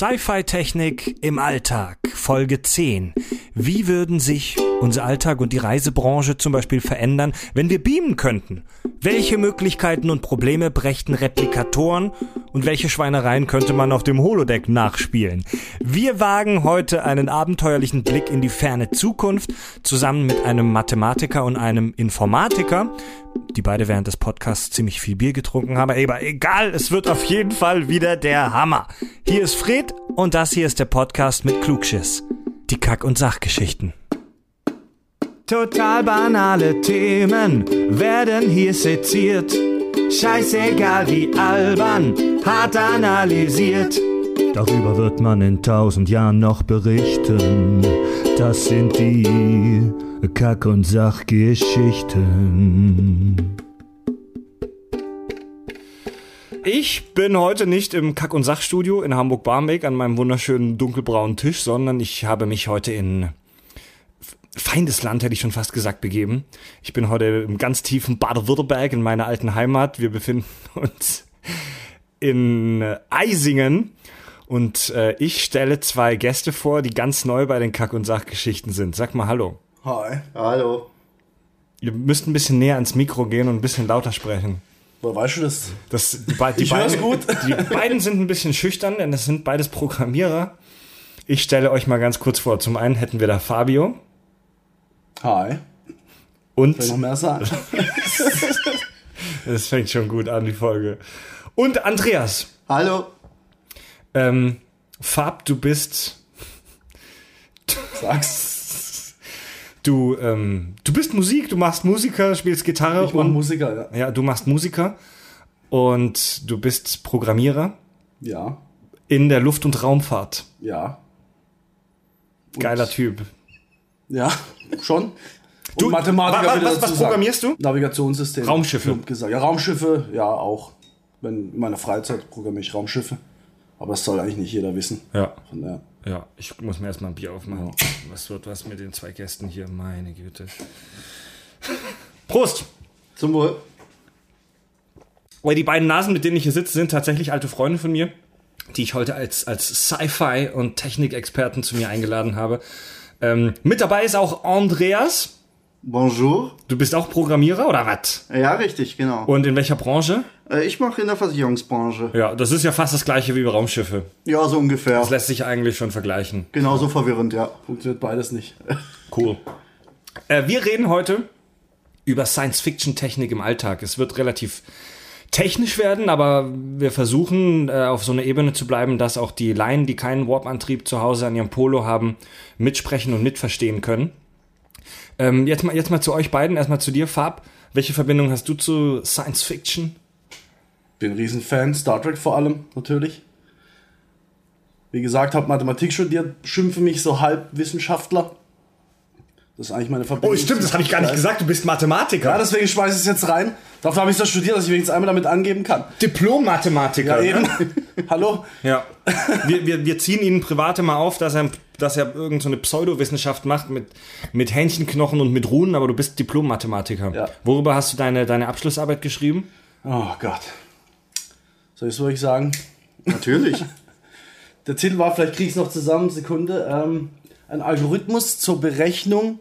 Sci-Fi-Technik im Alltag, Folge 10. Wie würden sich unser Alltag und die Reisebranche zum Beispiel verändern, wenn wir beamen könnten? Welche Möglichkeiten und Probleme brächten Replikatoren und welche Schweinereien könnte man auf dem Holodeck nachspielen? Wir wagen heute einen abenteuerlichen Blick in die ferne Zukunft zusammen mit einem Mathematiker und einem Informatiker, die beide während des Podcasts ziemlich viel Bier getrunken haben. Aber egal, es wird auf jeden Fall wieder der Hammer. Hier ist Fred und das hier ist der Podcast mit Klugschiss. Die Kack- und Sachgeschichten. Total banale Themen werden hier seziert. Scheißegal wie albern, hart analysiert. Darüber wird man in tausend Jahren noch berichten. Das sind die Kack- und Sachgeschichten. Ich bin heute nicht im Kack- und Sachstudio in Hamburg-Barmbek an meinem wunderschönen dunkelbraunen Tisch, sondern ich habe mich heute in Feindesland, hätte ich schon fast gesagt, begeben. Ich bin heute im ganz tiefen Baden-Württemberg in meiner alten Heimat. Wir befinden uns in Eisingen und äh, ich stelle zwei Gäste vor, die ganz neu bei den Kack- und Sachgeschichten sind. Sag mal Hallo. Hi. Hallo. Ihr müsst ein bisschen näher ans Mikro gehen und ein bisschen lauter sprechen. Woher weißt du das? Das, die, be die, Ich beiden, gut. die beiden sind ein bisschen schüchtern, denn das sind beides Programmierer. Ich stelle euch mal ganz kurz vor. Zum einen hätten wir da Fabio Hi. und Will ich noch mehr sagen? das fängt schon gut an, die Folge. Und Andreas. Hallo. Ähm, Fab, du bist Sag's. Du ähm, du bist Musik, du machst Musiker, spielst Gitarre Ich und Musiker, ja. ja, du machst Musiker und du bist Programmierer Ja. in der Luft- und Raumfahrt. Ja. Geiler Typ. Ja, schon. Und Du, Mathematiker wa- wa- was- was sagen. programmierst du? Navigationssystem. Raumschiffe. Gesagt. Ja, Raumschiffe, ja auch. Wenn, in meiner Freizeit programmiere ich Raumschiffe. Aber das soll eigentlich nicht jeder wissen. Ja. Von daher. Ja, ich muss mir erstmal ein Bier aufmachen. Was wird was mit den zwei Gästen hier? Meine Güte. Prost! Zum Wohl. Weil die beiden Nasen, mit denen ich hier sitze, sind tatsächlich alte Freunde von mir, die ich heute als, als Sci-Fi- und Technikexperten zu mir eingeladen habe. Ähm, mit dabei ist auch Andreas. Bonjour. Du bist auch Programmierer oder was? Ja, richtig, genau. Und in welcher Branche? Äh, Ich mache in der Versicherungsbranche. Ja, das ist ja fast das gleiche wie bei Raumschiffe. Ja, so ungefähr. Das lässt sich eigentlich schon vergleichen. Genauso verwirrend, ja. Funktioniert beides nicht. Cool. Äh, wir reden heute über Science-Fiction-Technik im Alltag. Es wird relativ technisch werden, aber wir versuchen äh, auf so einer Ebene zu bleiben, dass auch die Laien, die keinen Warp-Antrieb zu Hause an ihrem Polo haben, mitsprechen und mitverstehen können. Ähm, jetzt, mal, jetzt mal zu euch beiden, erstmal zu dir, Fab. Welche Verbindung hast du zu Science-Fiction? Bin ein Riesenfan, Star Trek vor allem, natürlich. Wie gesagt, habe Mathematik studiert, schimpfe mich so halb Wissenschaftler. Das ist eigentlich meine Verbindung. Oh, das habe ich gar nicht gesagt. Du bist Mathematiker. Ja, deswegen schmeiße ich es jetzt rein. Dafür habe ich das studiert, dass ich wenigstens einmal damit angeben kann. Diplom-Mathematiker. Ja, eben. Hallo? Ja. Wir, wir, wir ziehen Ihnen private mal auf, dass er, dass er irgendeine so eine Pseudowissenschaft macht mit, mit Hähnchenknochen und mit Runen, aber du bist Diplom-Mathematiker. Ja. Worüber hast du deine, deine Abschlussarbeit geschrieben? Oh Gott. Soll ich es wirklich sagen? Natürlich. Der Titel war, vielleicht kriege ich es noch zusammen, Sekunde. Ähm, ein Algorithmus zur Berechnung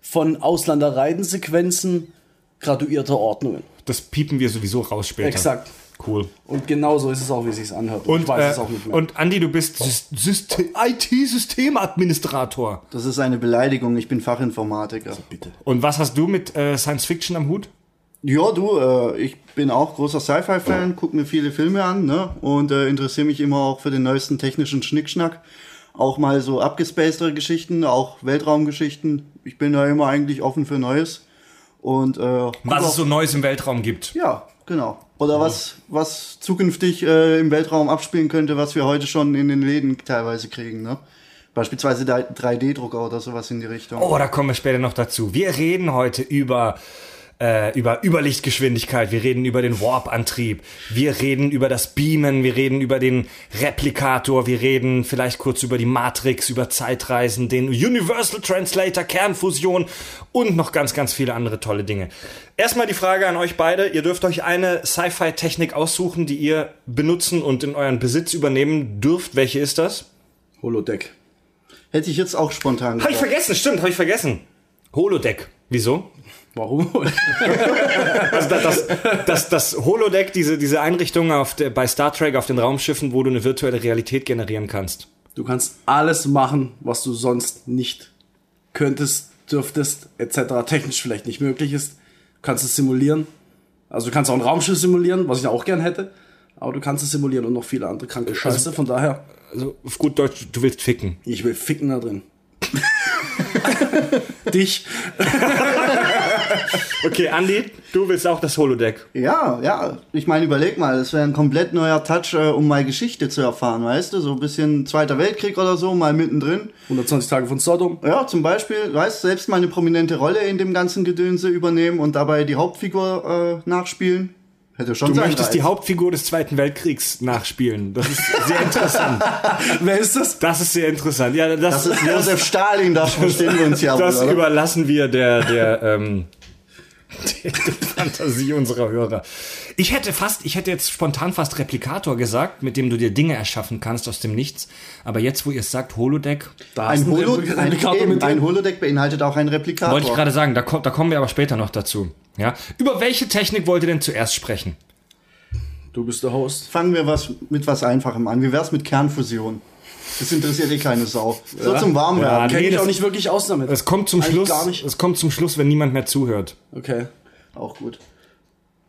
von Ausländerreidensequenzen graduierter Ordnungen. Das piepen wir sowieso raus später. Exakt. Cool. Und genau so ist es auch, wie es sich anhört. Und, ich weiß äh, es auch nicht mehr. und Andi, du bist Sys- Syste- IT-Systemadministrator. Das ist eine Beleidigung. Ich bin Fachinformatiker. bitte. Und was hast du mit äh, Science Fiction am Hut? Ja, du, äh, ich bin auch großer Sci-Fi-Fan, gucke mir viele Filme an ne? und äh, interessiere mich immer auch für den neuesten technischen Schnickschnack. Auch mal so abgespacedere Geschichten, auch Weltraumgeschichten. Ich bin da immer eigentlich offen für Neues. Und äh, Was es so Neues im Weltraum gibt. Ja, genau. Oder was, was zukünftig äh, im Weltraum abspielen könnte, was wir heute schon in den Läden teilweise kriegen. Ne? Beispielsweise der 3D-Drucker oder sowas in die Richtung. Oh, da kommen wir später noch dazu. Wir reden heute über äh, über Überlichtgeschwindigkeit, wir reden über den Warp-Antrieb, wir reden über das Beamen, wir reden über den Replikator, wir reden vielleicht kurz über die Matrix, über Zeitreisen, den Universal Translator, Kernfusion und noch ganz, ganz viele andere tolle Dinge. Erstmal die Frage an euch beide. Ihr dürft euch eine Sci-Fi-Technik aussuchen, die ihr benutzen und in euren Besitz übernehmen dürft. Welche ist das? Holodeck. Hätte ich jetzt auch spontan Habe ich vergessen, stimmt, habe ich vergessen. Holodeck. Wieso? Warum? Also das, das, das, das Holodeck, diese, diese Einrichtung auf der, bei Star Trek auf den Raumschiffen, wo du eine virtuelle Realität generieren kannst. Du kannst alles machen, was du sonst nicht könntest, dürftest, etc. technisch vielleicht nicht möglich ist. Du kannst es simulieren. Also du kannst auch ein Raumschiff simulieren, was ich auch gern hätte. Aber du kannst es simulieren und noch viele andere kranke Scheiße. Von daher, Also auf gut Deutsch, du willst ficken. ich will ficken da drin. Dich. Okay, Andy, du willst auch das Holodeck. Ja, ja. Ich meine, überleg mal, das wäre ein komplett neuer Touch, äh, um mal Geschichte zu erfahren, weißt du? So ein bisschen Zweiter Weltkrieg oder so, mal mittendrin. 120 Tage von Sodom. Ja, zum Beispiel, weißt du, selbst mal eine prominente Rolle in dem ganzen Gedönse übernehmen und dabei die Hauptfigur äh, nachspielen. Hätte schon Du sein möchtest Reiz. die Hauptfigur des Zweiten Weltkriegs nachspielen. Das ist sehr interessant. Wer ist das? Das ist sehr interessant. Ja, das, Das ist Josef Stalin, da verstehen wir uns ja das wohl, oder? überlassen wir der, der, ähm, der Fantasie unserer Hörer. Ich hätte fast, ich hätte jetzt spontan fast Replikator gesagt, mit dem du dir Dinge erschaffen kannst aus dem Nichts. Aber jetzt, wo ihr es sagt, Holodeck, Da Ein, Holo ein, drin. ein Holodeck beinhaltet auch einen Replikator. wollte ich gerade sagen, da, da kommen wir aber später noch dazu. Ja? Über welche Technik wollt ihr denn zuerst sprechen? Du bist der Host. Fangen wir was mit was Einfachem an. Wie wär's mit Kernfusion? Das interessiert eh keine Sau. So zum Warmwerden. Ja, Kenn nee, ich das- auch nicht wirklich aus damit. Es kommt zum Eigentlich Schluss, gar nicht. es kommt zum Schluss, wenn niemand mehr zuhört. Okay. Auch gut.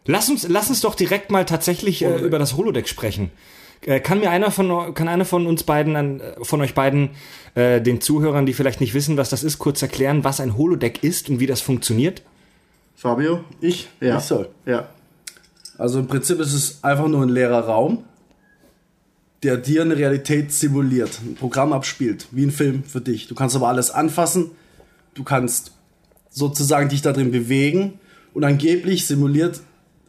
Lass uns, lass uns doch direkt mal tatsächlich äh, über das Holodeck sprechen. Äh, kann mir einer von, kann einer von uns beiden, an, äh, von euch beiden, äh, den Zuhörern, die vielleicht nicht wissen, was das ist, kurz erklären, was ein Holodeck ist und wie das funktioniert? Fabio? Ich? Ja. Ich soll. Ja. Also im Prinzip ist es einfach nur ein leerer Raum, der dir eine Realität simuliert, ein Programm abspielt, wie ein Film für dich. Du kannst aber alles anfassen, du kannst sozusagen dich da drin bewegen und angeblich simuliert,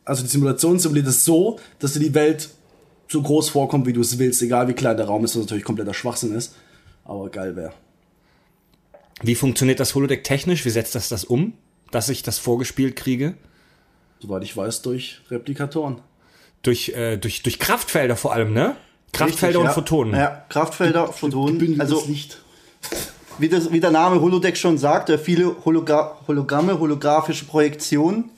also die Simulation simuliert es so, dass dir die Welt so groß vorkommt, wie du es willst, egal wie klein der Raum ist, was natürlich kompletter Schwachsinn ist, aber geil wäre. Wie funktioniert das Holodeck technisch? Wie setzt das das um, dass ich das vorgespielt kriege? Soweit ich weiß, durch Replikatoren. Durch, äh, durch, durch Kraftfelder vor allem, ne? Kraftfelder Richtig, und ja. Photonen. Ja, Kraftfelder, Photonen. Gebündeltes Also, Licht. wie, das, wie der Name Holodeck schon sagt, äh, viele Hologra Hologramme, holographische Projektionen.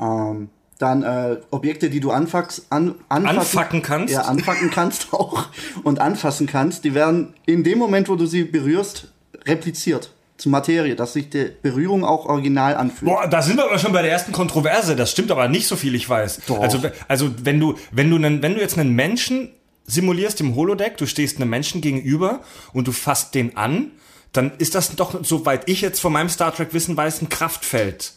Ähm, dann äh, Objekte, die du anfax, an, anfassen, Anfacken kannst. Ja, anfacken kannst auch und anfassen kannst. Die werden in dem Moment, wo du sie berührst, repliziert zu Materie, dass sich die Berührung auch original anfühlt. Boah, da sind wir aber schon bei der ersten Kontroverse. Das stimmt aber nicht so viel, ich weiß. Doch. Also, also wenn du, wenn du, einen, wenn du jetzt einen Menschen simulierst im Holodeck, du stehst einem Menschen gegenüber und du fasst den an, dann ist das doch, soweit ich jetzt von meinem Star Trek Wissen weiß, ein Kraftfeld.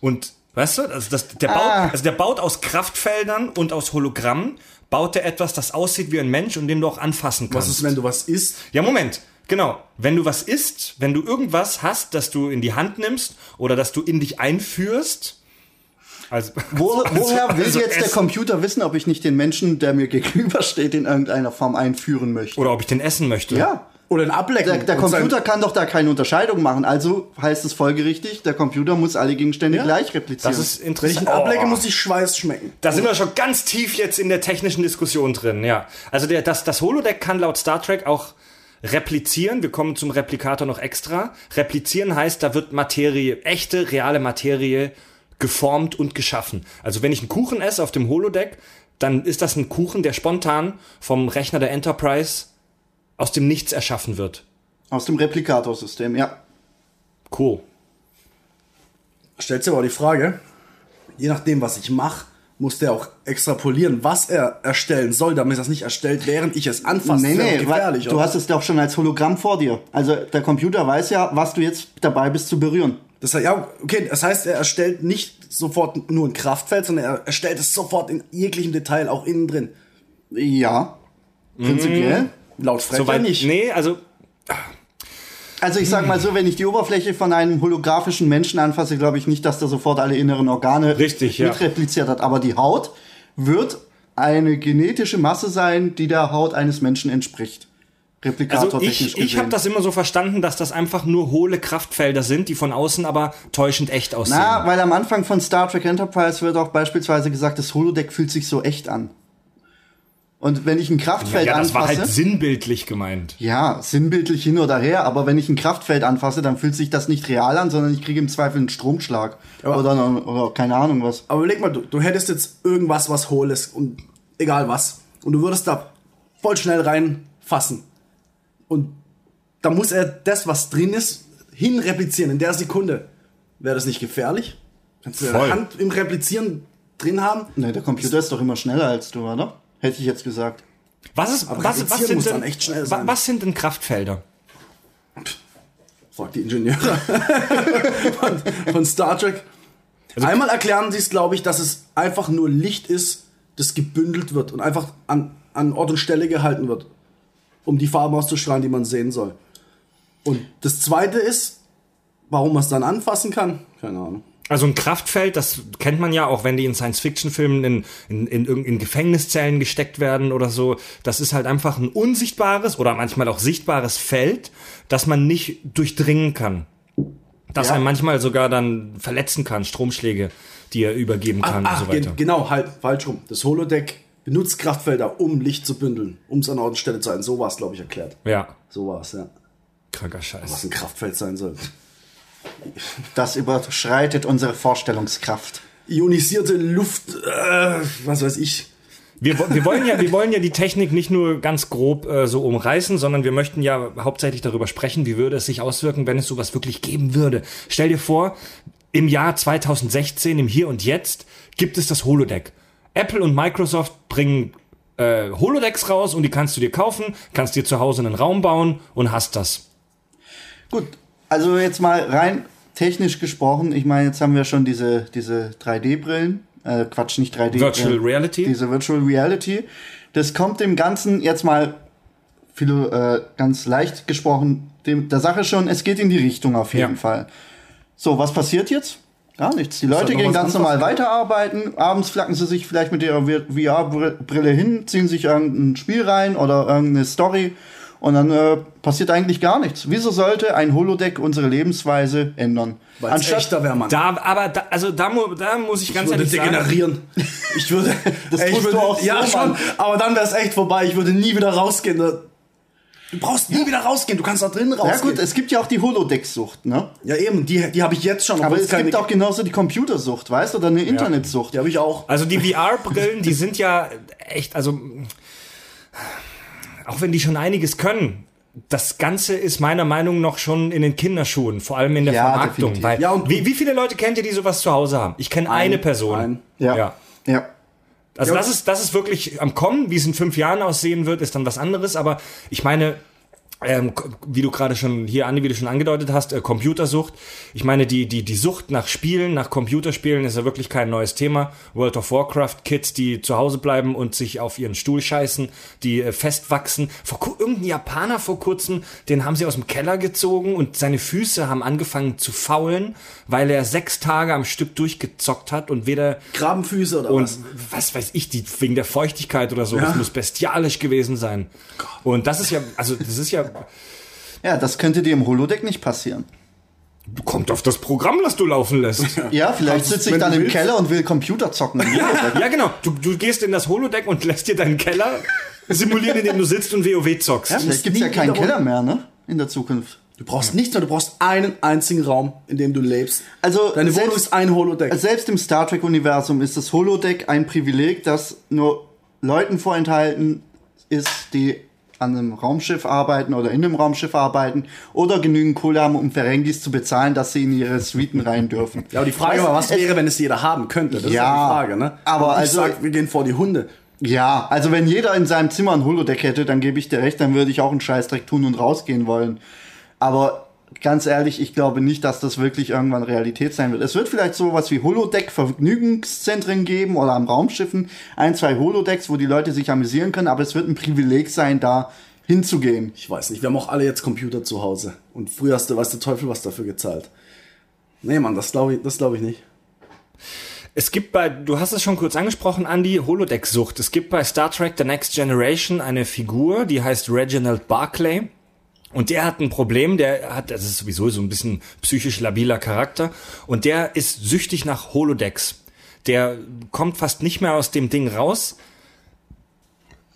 Und weißt du, also das, der, baut, Ah. also der baut aus Kraftfeldern und aus Hologrammen, baut er etwas, das aussieht wie ein Mensch und den du auch anfassen kannst. Was ist, wenn du was isst? Ja, Moment. Genau. Wenn du was isst, wenn du irgendwas hast, das du in die Hand nimmst oder das du in dich einführst. Also, Wo, also- woher will also jetzt der essen. Computer wissen, ob ich nicht den Menschen, der mir gegenübersteht, in irgendeiner Form einführen möchte? Oder ob ich den essen möchte. Ja. Oder ein Ablecken. Der, der Computer kann doch da keine Unterscheidung machen. Also heißt es folgerichtig, der Computer muss alle Gegenstände Ja. gleich replizieren. Das ist Wenn ich interessant. ablecke, Oh. muss ich Schweiß schmecken. Da sind wir schon ganz tief jetzt in der technischen Diskussion drin, ja. Also der, das, das Holodeck kann laut Star Trek auch replizieren. Wir kommen zum Replikator noch extra. Replizieren heißt, da wird Materie, echte, reale Materie geformt und geschaffen. Also wenn ich einen Kuchen esse auf dem Holodeck, dann ist das ein Kuchen, der spontan vom Rechner der Enterprise aus dem Nichts erschaffen wird. Aus dem Replikatorsystem, ja. Cool. Stellt sich aber die Frage, je nachdem, was ich mache, muss der auch extrapolieren, was er erstellen soll, damit er das nicht erstellt, während ich es anfasse. nee, nee, gefährlich. du oder? hast es doch schon als Hologramm vor dir. Also der Computer weiß ja, was du jetzt dabei bist zu berühren. Das heißt, ja, okay, das heißt, er erstellt nicht sofort nur ein Kraftfeld, sondern er erstellt es sofort in jeglichem Detail, auch innen drin. Ja, prinzipiell. Laut Fred Soweit nicht. Nee, also Also ich sag mal so, wenn ich die Oberfläche von einem holographischen Menschen anfasse, glaube ich nicht, dass der sofort alle inneren Organe Richtig, ja. mitrepliziert hat. Aber die Haut wird eine genetische Masse sein, die der Haut eines Menschen entspricht. Also ich, ich habe das immer so verstanden, dass das einfach nur hohle Kraftfelder sind, die von außen aber täuschend echt aussehen. Na, weil am Anfang von Star Trek Enterprise wird auch beispielsweise gesagt, das Holodeck fühlt sich so echt an. Und wenn ich ein Kraftfeld ja, das anfasse. war halt sinnbildlich gemeint. Ja, sinnbildlich hin oder her, aber wenn ich ein Kraftfeld anfasse, dann fühlt sich das nicht real an, sondern ich kriege im Zweifel einen Stromschlag. Aber- oder, oder keine Ahnung was. Aber überleg mal, du, du hättest jetzt irgendwas, was hohl ist und egal was. Und du würdest da voll schnell reinfassen. Und da muss er das, was drin ist, hinreplizieren in der Sekunde. Wäre das nicht gefährlich? Kannst du Voll. deine Hand im Replizieren drin haben? Ne, der Computer ist doch immer schneller als du, oder? Hätte ich jetzt gesagt. Was ist, Aber was, was sind muss denn, dann echt schnell wa- sein. was sind denn Kraftfelder? Fragt die Ingenieure von, von Star Trek. Einmal erklären sie es, glaube ich, dass es einfach nur Licht ist, das gebündelt wird und einfach an, an Ort und Stelle gehalten wird, um die Farben auszustrahlen, die man sehen soll. Und das zweite ist, warum man es dann anfassen kann, keine Ahnung. Also ein Kraftfeld, das kennt man ja auch, wenn die in Science-Fiction-Filmen in, in, in, in Gefängniszellen gesteckt werden oder so. Das ist halt einfach ein unsichtbares oder manchmal auch sichtbares Feld, das man nicht durchdringen kann. Das Ja. einen manchmal sogar dann verletzen kann, Stromschläge, die er übergeben kann Ach, und so weiter. genau, halt, falsch rum. Das Holodeck benutzt Kraftfelder, um Licht zu bündeln, um es an Ort und Stelle zu halten. So war es, glaube ich, erklärt. Ja, So war es, ja. kranker Was Scheiß. ein Kraftfeld sein soll. Das überschreitet unsere Vorstellungskraft. Ionisierte Luft, äh, was weiß ich. Wir, wir, wollen ja, wir wollen ja die Technik nicht nur ganz grob äh, so umreißen, sondern wir möchten ja hauptsächlich darüber sprechen, wie würde es sich auswirken, wenn es sowas wirklich geben würde. Stell dir vor, im Jahr 2016, im Hier und Jetzt, gibt es das Holodeck. Apple und Microsoft bringen äh, Holodecks raus und die kannst du dir kaufen, kannst dir zu Hause einen Raum bauen und hast das. Gut, also jetzt mal rein technisch gesprochen. Ich meine, jetzt haben wir schon diese, diese 3D-Brillen. Äh, Quatsch, nicht 3D. Virtual äh, Reality? Diese Virtual Reality. Das kommt dem Ganzen jetzt mal philo, äh, ganz leicht gesprochen dem, der Sache schon, es geht in die Richtung auf jeden Ja. Fall. So, was passiert jetzt? Gar nichts. Die Leute halt gehen ganz normal weiterarbeiten. Abends flacken sie sich vielleicht mit ihrer VR-Brille hin, ziehen sich irgendein Spiel rein oder irgendeine Story und dann äh, passiert eigentlich gar nichts. Wieso sollte ein Holodeck unsere Lebensweise ändern? Weil es echter wäre, Mann. Da, aber da, also da, mu- da muss ich ich ganz würde ehrlich sagen, degenerieren. Ich würde. Das ey, ich würde du auch so, ja, schon. Mann. Aber dann wäre es echt vorbei. Ich würde nie wieder rausgehen. Du brauchst nie wieder rausgehen. Du kannst da drin rausgehen. Ja gut, es gibt ja auch die Holodeck-Sucht, ne? ja, eben. Die, die habe ich jetzt schon. Aber es gibt auch genauso die Computersucht, weißt du, oder eine Internetsucht. Die habe ich auch. Also die VR-Brillen, die sind ja echt, also auch wenn die schon einiges können, das Ganze ist meiner Meinung nach schon in den Kinderschuhen, vor allem in der Ja, Vermarktung. definitiv. Weil, Ja, und- wie, wie viele Leute kennt ihr, die sowas zu Hause haben? Ich kenne eine Person. ein. Ja. ja. ja. Also Ja, das ist, das ist wirklich am Kommen. Wie es in fünf Jahren aussehen wird, ist dann was anderes. Aber ich meine, ähm, wie du gerade schon hier, Andi, wie du schon angedeutet hast, äh, Computersucht. Ich meine, die, die, die Sucht nach Spielen, nach Computerspielen ist ja wirklich kein neues Thema. World of Warcraft, Kids, die zu Hause bleiben und sich auf ihren Stuhl scheißen, die äh, festwachsen. Vor, irgendein Japaner vor kurzem, den haben sie aus dem Keller gezogen und seine Füße haben angefangen zu faulen, weil er sechs Tage am Stück durchgezockt hat und weder Grabenfüße oder und was? was weiß ich, die, wegen der Feuchtigkeit oder so, das muss bestialisch gewesen sein. Und das ist ja, also das ist ja, Ja, das könnte dir im Holodeck nicht passieren. kommt auf das Programm, das du laufen lässt. Ja, vielleicht sitze ich dann im willst. Keller und will Computer zocken. ja, genau. Du, du gehst in das Holodeck und lässt dir deinen Keller simulieren, in dem du sitzt und WoW zockst. Ja, vielleicht gibt's ja nie keinen Keller mehr, ne? In der Zukunft. Du brauchst nichts mehr. Du brauchst einen einzigen Raum, in dem du lebst. Also Deine Wohnung selbst- ist ein Holodeck. Selbst im Star Trek-Universum ist das Holodeck ein Privileg, das nur Leuten vorenthalten ist, die an einem Raumschiff arbeiten oder in einem Raumschiff arbeiten oder genügend Kohle haben, um Ferengis zu bezahlen, dass sie in ihre Suiten rein dürfen. ja, aber die Frage war, was wäre, wenn es jeder haben könnte? Das ist Ja, ja die Frage, ne? aber ich also- sag, wir gehen vor die Hunde. Ja, also wenn jeder in seinem Zimmer ein Holodeck hätte, dann gebe ich dir recht, dann würde ich auch einen Scheißdreck tun und rausgehen wollen. Aber ganz ehrlich, ich glaube nicht, dass das wirklich irgendwann Realität sein wird. Es wird vielleicht sowas wie Holodeck-Vergnügungszentren geben oder am Raumschiffen ein, zwei Holodecks, wo die Leute sich amüsieren können, aber es wird ein Privileg sein, da hinzugehen. Ich weiß nicht, wir haben auch alle jetzt Computer zu Hause. Und früher hast du, weiß der Teufel, was dafür gezahlt. Nee, Mann, das glaube ich, das glaube ich nicht. Es gibt bei, du hast es schon kurz angesprochen, Andy, Holodeck-Sucht. Es gibt bei Star Trek The Next Generation eine Figur, die heißt Reginald Barclay. Und der hat ein Problem, der hat, das ist sowieso so ein bisschen psychisch labiler Charakter. Und der ist süchtig nach Holodecks. Der kommt fast nicht mehr aus dem Ding raus.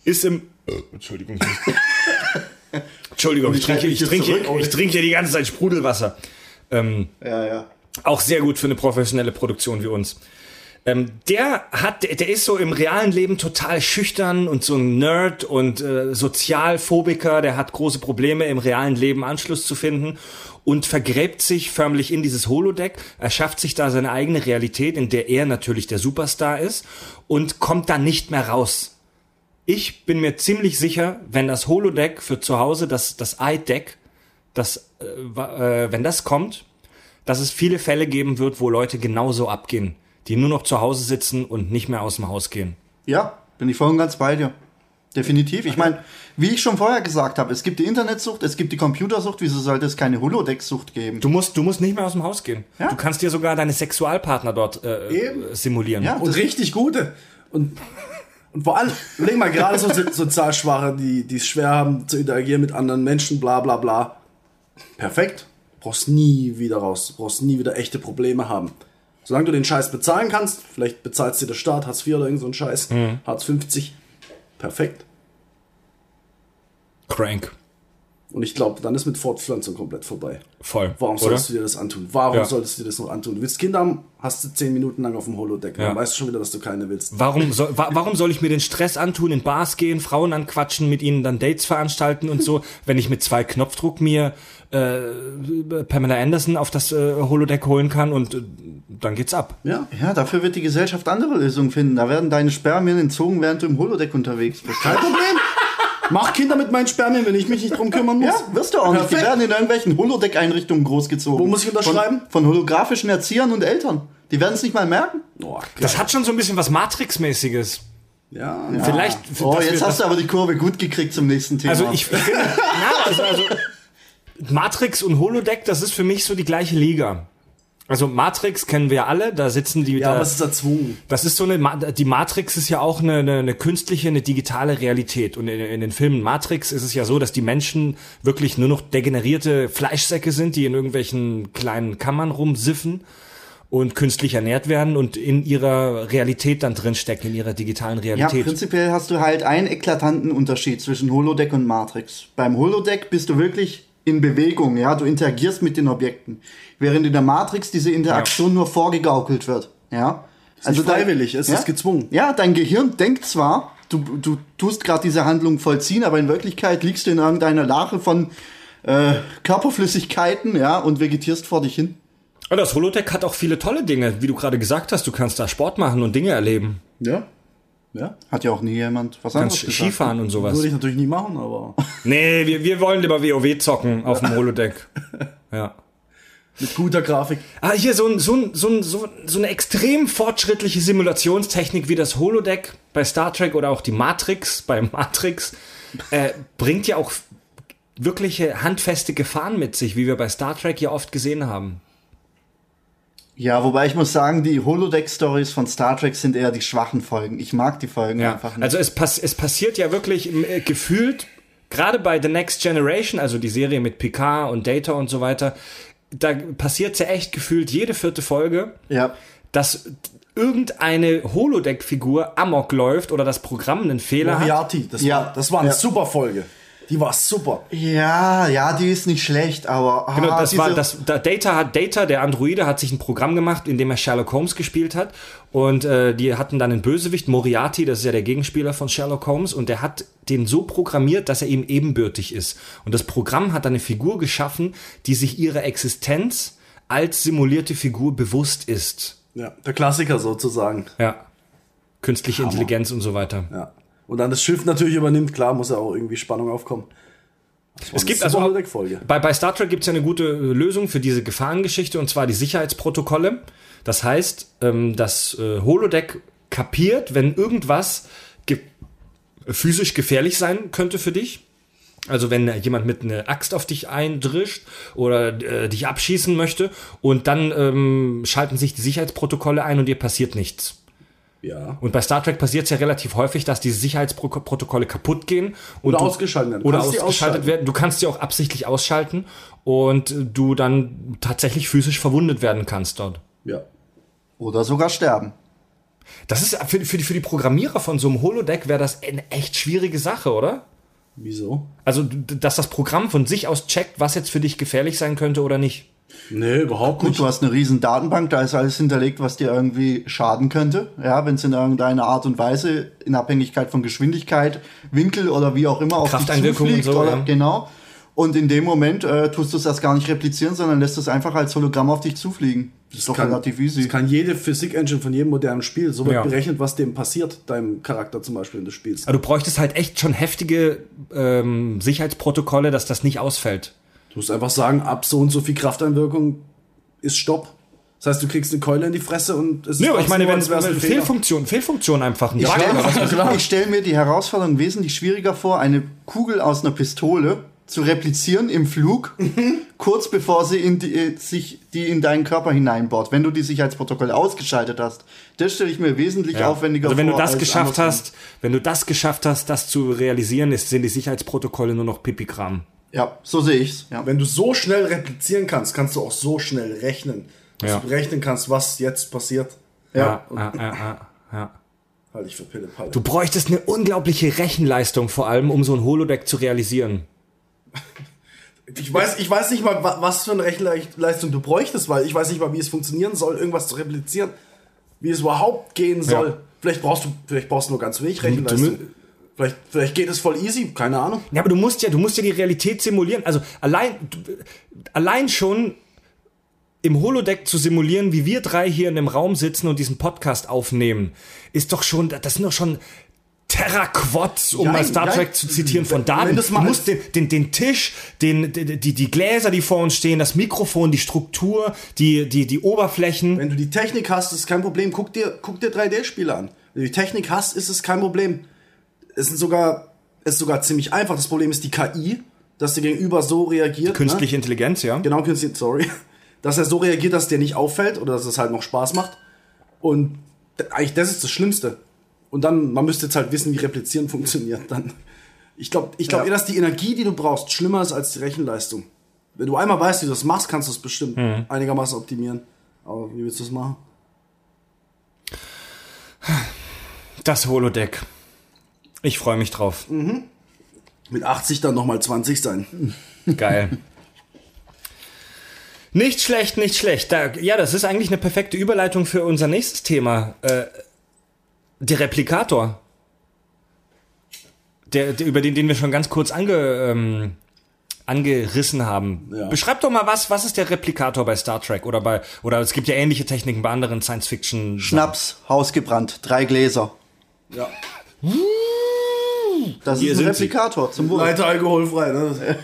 Ist im, äh, Entschuldigung. Entschuldigung, ich trinke, ich trinke, ich trinke hier die ganze Zeit Sprudelwasser. Ähm, Ja, ja. auch sehr gut für eine professionelle Produktion wie uns. Ähm, der hat, der ist so im realen Leben total schüchtern und so ein Nerd und äh, Sozialphobiker. Der hat große Probleme im realen Leben Anschluss zu finden und vergräbt sich förmlich in dieses Holodeck. Er schafft sich da seine eigene Realität, in der er natürlich der Superstar ist und kommt da nicht mehr raus. Ich bin mir ziemlich sicher, wenn das Holodeck für zu Hause, das, das iDeck, das, äh, äh, wenn das kommt, dass es viele Fälle geben wird, wo Leute genauso abgehen, die nur noch zu Hause sitzen und nicht mehr aus dem Haus gehen. Ja, bin ich voll und ganz bei dir. Definitiv. Ich meine, wie ich schon vorher gesagt habe, es gibt die Internetsucht, es gibt die Computersucht, wieso sollte es keine Holodeck-Sucht geben? Du musst, du musst nicht mehr aus dem Haus gehen. Ja. Du kannst dir sogar deine Sexualpartner dort äh, simulieren. Ja. Und richtig gute. Und, und vor allem, überleg mal, gerade so so- sozial Schwache, die die es schwer haben zu interagieren mit anderen Menschen, bla bla bla. Perfekt. Brauchst nie wieder raus. Brauchst nie wieder echte Probleme haben. Solange du den Scheiß bezahlen kannst, vielleicht bezahlst dir der Staat, Hartz IV oder irgend so ein Scheiß, Hartz 50. Perfekt. Crank. Und ich glaube, dann ist mit Fortpflanzung komplett vorbei. Voll. Warum oder? solltest du dir das antun? Warum Ja. solltest du dir das noch antun? Du willst Kinder haben, hast du zehn Minuten lang auf dem Holodeck. Ja. Dann weißt du schon wieder, dass du keine willst. Warum soll, wa warum soll ich mir den Stress antun, in Bars gehen, Frauen anquatschen, mit ihnen dann Dates veranstalten und so, wenn ich mit zwei Knopfdruck mir äh, Pamela Anderson auf das äh, Holodeck holen kann und äh, dann geht's ab. Ja. Ja, dafür wird die Gesellschaft andere Lösungen finden. Da werden deine Spermien entzogen, während du im Holodeck unterwegs bist. Kein Problem. Mach Kinder mit meinen Spermien, wenn ich mich nicht drum kümmern muss. Ja, wirst du auch nicht. Die werden in irgendwelchen Holodeck-Einrichtungen großgezogen. Wo muss ich unterschreiben? Von, von holographischen Erziehern und Eltern. Die werden es nicht mal merken. Oh, Das hat schon so ein bisschen was Matrix-mäßiges. ja, Vielleicht. Oh, jetzt hast du aber die Kurve gut gekriegt zum nächsten Thema. Also ich, ich finde, na, also, also Matrix und Holodeck, das ist für mich so die gleiche Liga. Also Matrix kennen wir alle, da sitzen die. ja, da, es ist erzwungen. das ist so eine, die Matrix ist ja auch eine, eine, eine künstliche, eine digitale Realität. Und in, in den Filmen Matrix ist es ja so, dass die Menschen wirklich nur noch degenerierte Fleischsäcke sind, die in irgendwelchen kleinen Kammern rumsiffen und künstlich ernährt werden und in ihrer Realität dann drinstecken, in ihrer digitalen ja, Realität. prinzipiell hast du halt einen eklatanten Unterschied zwischen Holodeck und Matrix. Beim Holodeck bist du wirklich in Bewegung, ja, du interagierst mit den Objekten. Während in der Matrix diese Interaktion nur vorgegaukelt wird, ja. nicht dein- freiwillig, es ist gezwungen. Ja, dein Gehirn denkt zwar, du, du tust gerade diese Handlung vollziehen, aber in Wirklichkeit liegst du in irgendeiner Lache von äh, Körperflüssigkeiten, ja, und vegetierst vor dich hin. Und das Holodeck hat auch viele tolle Dinge, wie du gerade gesagt hast. Du kannst da Sport machen und Dinge erleben. Ja. Ja. Hat ja auch nie jemand was anderes kannst gesagt. Skifahren und sowas. Würde ich natürlich nie machen, aber Nee, wir, wir wollen lieber WoW zocken auf dem Holodeck. Ja. mit guter Grafik. Ah, hier so, ein, so, ein, so, ein, so, so eine extrem fortschrittliche Simulationstechnik wie das Holodeck bei Star Trek oder auch die Matrix bei Matrix äh, bringt ja auch wirkliche handfeste Gefahren mit sich, wie wir bei Star Trek ja oft gesehen haben. Ja, wobei ich muss sagen, die Holodeck-Stories von Star Trek sind eher die schwachen Folgen. Ich mag die Folgen Ja, einfach nicht. also es, pass es passiert ja wirklich äh, gefühlt, gerade bei The Next Generation, also die Serie mit Picard und Data und so weiter, da passiert ja echt gefühlt jede vierte Folge, ja. dass irgendeine Holodeck-Figur amok läuft oder das Programm einen Fehler hat. Moriarty, das, Ja. war, das war eine Ja. super Folge. Die war super. Ja, ja, die ist nicht schlecht, aber ah, Genau, das war das. Da Data hat Data, der Androide, hat sich ein Programm gemacht, in dem er Sherlock Holmes gespielt hat. Und äh, die hatten dann einen Bösewicht, Moriarty, das ist ja der Gegenspieler von Sherlock Holmes, und der hat den so programmiert, dass er ihm ebenbürtig ist. Und das Programm hat dann eine Figur geschaffen, die sich ihrer Existenz als simulierte Figur bewusst ist. Ja, der Klassiker sozusagen. Ja. Künstliche Intelligenz und so weiter. Ja. Und dann das Schiff natürlich übernimmt, klar, muss ja auch irgendwie Spannung aufkommen. Es gibt also. Bei, bei Star Trek gibt es ja eine gute äh, Lösung für diese Gefahrengeschichte und zwar die Sicherheitsprotokolle. Das heißt, ähm, das äh, Holodeck kapiert, wenn irgendwas ge physisch gefährlich sein könnte für dich Also wenn jemand mit einer Axt auf dich eindrischt oder äh, dich abschießen möchte und dann ähm, schalten sich die Sicherheitsprotokolle ein und dir passiert nichts. Ja. Und bei Star Trek passiert es ja relativ häufig, dass diese Sicherheitsprotokolle kaputt gehen und Oder du, ausgeschaltet werden. Du Oder ausgeschaltet werden. Du kannst sie auch absichtlich ausschalten und du dann tatsächlich physisch verwundet werden kannst dort. Ja. Oder sogar sterben. Das ist für, für, die, für die Programmierer von so einem Holodeck wäre das eine echt schwierige Sache, oder? Wieso? Also, dass das Programm von sich aus checkt, was jetzt für dich gefährlich sein könnte oder nicht. Nee, überhaupt Gut, nicht. du hast eine riesen Datenbank, da ist alles hinterlegt, was dir irgendwie schaden könnte. Ja, wenn es in irgendeiner Art und Weise in Abhängigkeit von Geschwindigkeit, Winkel oder wie auch immer auf dich zufliegt. und so, oder, ja. Genau. Und in dem Moment äh, tust du es erst gar nicht replizieren, sondern lässt es einfach als Hologramm auf dich zufliegen. Das ist doch kann- relativ easy. Das kann jede Physik-Engine von jedem modernen Spiel so wird Ja. berechnet, was dem passiert, deinem Charakter zum Beispiel, wenn du spielst. Aber du bräuchtest halt echt schon heftige ähm, Sicherheitsprotokolle, dass das nicht ausfällt. Du musst einfach sagen, ab so und so viel Krafteinwirkung ist Stopp. Das heißt, du kriegst eine Keule in die Fresse und es ist Nee, aber ich meine, wenn es. Fehlfunktion, Fehlfunktion einfach ein Ich stelle stell mir die Herausforderung wesentlich schwieriger vor, eine Kugel aus einer Pistole zu replizieren im Flug, kurz bevor sie in die, äh, sich die in deinen Körper hineinbaut, wenn du die Sicherheitsprotokolle ausgeschaltet hast. Das stelle ich mir wesentlich Ja. aufwendiger Also wenn du vor. das als geschafft andersrum. hast, wenn du das geschafft hast, das zu realisieren, ist, sind die Sicherheitsprotokolle nur noch Pipi-Kram. Ja, so sehe ich's. Ja. Wenn du so schnell replizieren kannst, kannst du auch so schnell rechnen. Dass Ja. du berechnen kannst, was jetzt passiert. Ja, ja, ja, ja, ja. Halte ich für Pille-Palle. Du bräuchtest eine unglaubliche Rechenleistung vor allem, um so ein Holodeck zu realisieren. Ich weiß, ich weiß nicht mal, wa- was für eine Rechenleistung du bräuchtest, weil ich weiß nicht mal, wie es funktionieren soll, irgendwas zu replizieren, wie es überhaupt gehen soll. Ja. Vielleicht brauchst du, vielleicht brauchst du nur ganz wenig Rechenleistung. Vielleicht, vielleicht geht es voll easy, keine Ahnung. Ja, aber du musst ja, du musst ja die Realität simulieren. Also allein, du, allein schon im Holodeck zu simulieren, wie wir drei hier in dem Raum sitzen und diesen Podcast aufnehmen, ist doch schon, das sind doch schon Terraquads, um Jein, mal Star. Trek zu zitieren, von Daten. Du musst den, den, den Tisch, den, die, die, Gläser, die vor uns stehen, das Mikrofon, die Struktur, die, die, die Oberflächen. Wenn du die Technik hast, ist es kein Problem. Guck dir, guck dir 3D-Spiele an. Wenn du die Technik hast, ist es kein Problem. Es sind sogar, ist sogar ziemlich einfach. Das Problem ist die KI, dass der Gegenüber so reagiert. Künstliche Intelligenz, ja. Ne? Genau, künstliche, sorry. Dass er so reagiert, dass es dir nicht auffällt oder dass es halt noch Spaß macht. Und eigentlich, das ist das Schlimmste. Und dann, man müsste jetzt halt wissen, wie Replizieren funktioniert. Dann, ich glaube, ich glaube Ja. eher, dass die Energie, die du brauchst, schlimmer ist als die Rechenleistung. Wenn du einmal weißt, wie du das machst, kannst du es bestimmt einigermaßen optimieren. Aber wie willst du das machen? Das Holodeck. Ich freue mich drauf. Mit 80 dann nochmal 20 sein. Geil. Nicht schlecht, nicht schlecht. Da, ja, das ist eigentlich eine perfekte Überleitung für unser nächstes Thema. Äh, der Replikator. Der, der, über den, den wir schon ganz kurz ange, ähm, angerissen haben. Ja. Beschreib doch mal was, was ist der Replikator bei Star Trek oder bei, oder es gibt ja ähnliche Techniken bei anderen Science-Fiction. Schnaps, Haus gebrannt, drei Gläser. Ja. Das Hier ist ein sind sie. Replikator zum Wohl. Leiter alkoholfrei, ne?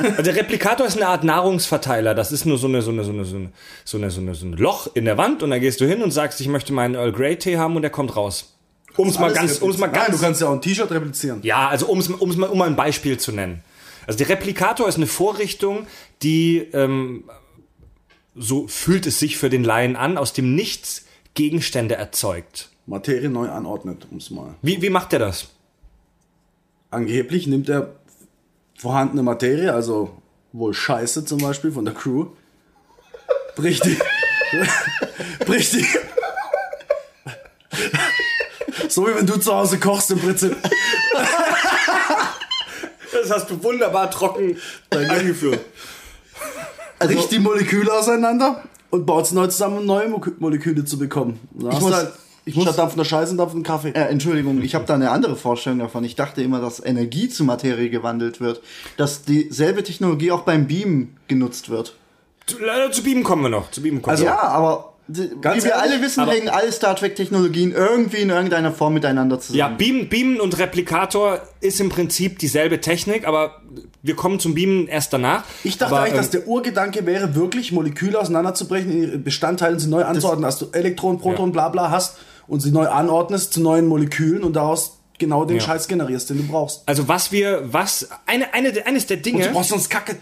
Also der Replikator ist eine Art Nahrungsverteiler. Das ist nur so eine, so eine, so eine, so eine, so eine, so eine, so ein Loch in der Wand und dann gehst du hin und sagst, ich möchte meinen Earl Grey Tee haben und der kommt raus. Um es mal ganz, um es mal replizieren. Nein, ganz, du kannst ja auch ein T-Shirt replizieren. ja, also um es, um es mal, um mal ein Beispiel zu nennen. Also der Replikator ist eine Vorrichtung, die, ähm, so fühlt es sich für den Laien an, aus dem Nichts Gegenstände erzeugt. Materie neu anordnet, um es mal. Wie, wie macht der das? Angeblich nimmt er vorhandene Materie, also wohl Scheiße zum Beispiel von der Crew, bricht die, bricht die, so wie wenn du zu Hause kochst im Prinzip. Das hast du wunderbar trocken angeführt. Also, bricht die Moleküle auseinander und baut sie neu zusammen, um neue Mo Moleküle zu bekommen. Dann hast muss- halt, ich muss- statt dampfender Scheiße dampfenden Kaffee. äh, Entschuldigung, ich habe da eine andere Vorstellung davon. Ich dachte immer, dass Energie zu Materie gewandelt wird. Dass dieselbe Technologie auch beim Beamen genutzt wird. Zu, leider zu Beamen kommen wir noch. Zu Beamen kommen Also- wir. Ja, aber Ganz wie wir ehrlich, alle wissen, hängen alle Star Trek-Technologien irgendwie in irgendeiner Form miteinander Ja, zusammen. Beamen, Beamen und Replikator ist im Prinzip dieselbe Technik, aber wir kommen zum Beamen erst danach. Ich dachte aber, eigentlich, dass ähm, der Urgedanke wäre, wirklich Moleküle auseinanderzubrechen, in ihre Bestandteile sie neu anzuordnen, dass du Elektronen, Protonen, bla bla hast und sie neu anordnest zu neuen Molekülen und daraus genau den Ja. Scheiß generierst, den du brauchst. Also was wir, was, eine, eine, eines der Und Dinge, du brauchst sonst Kacke.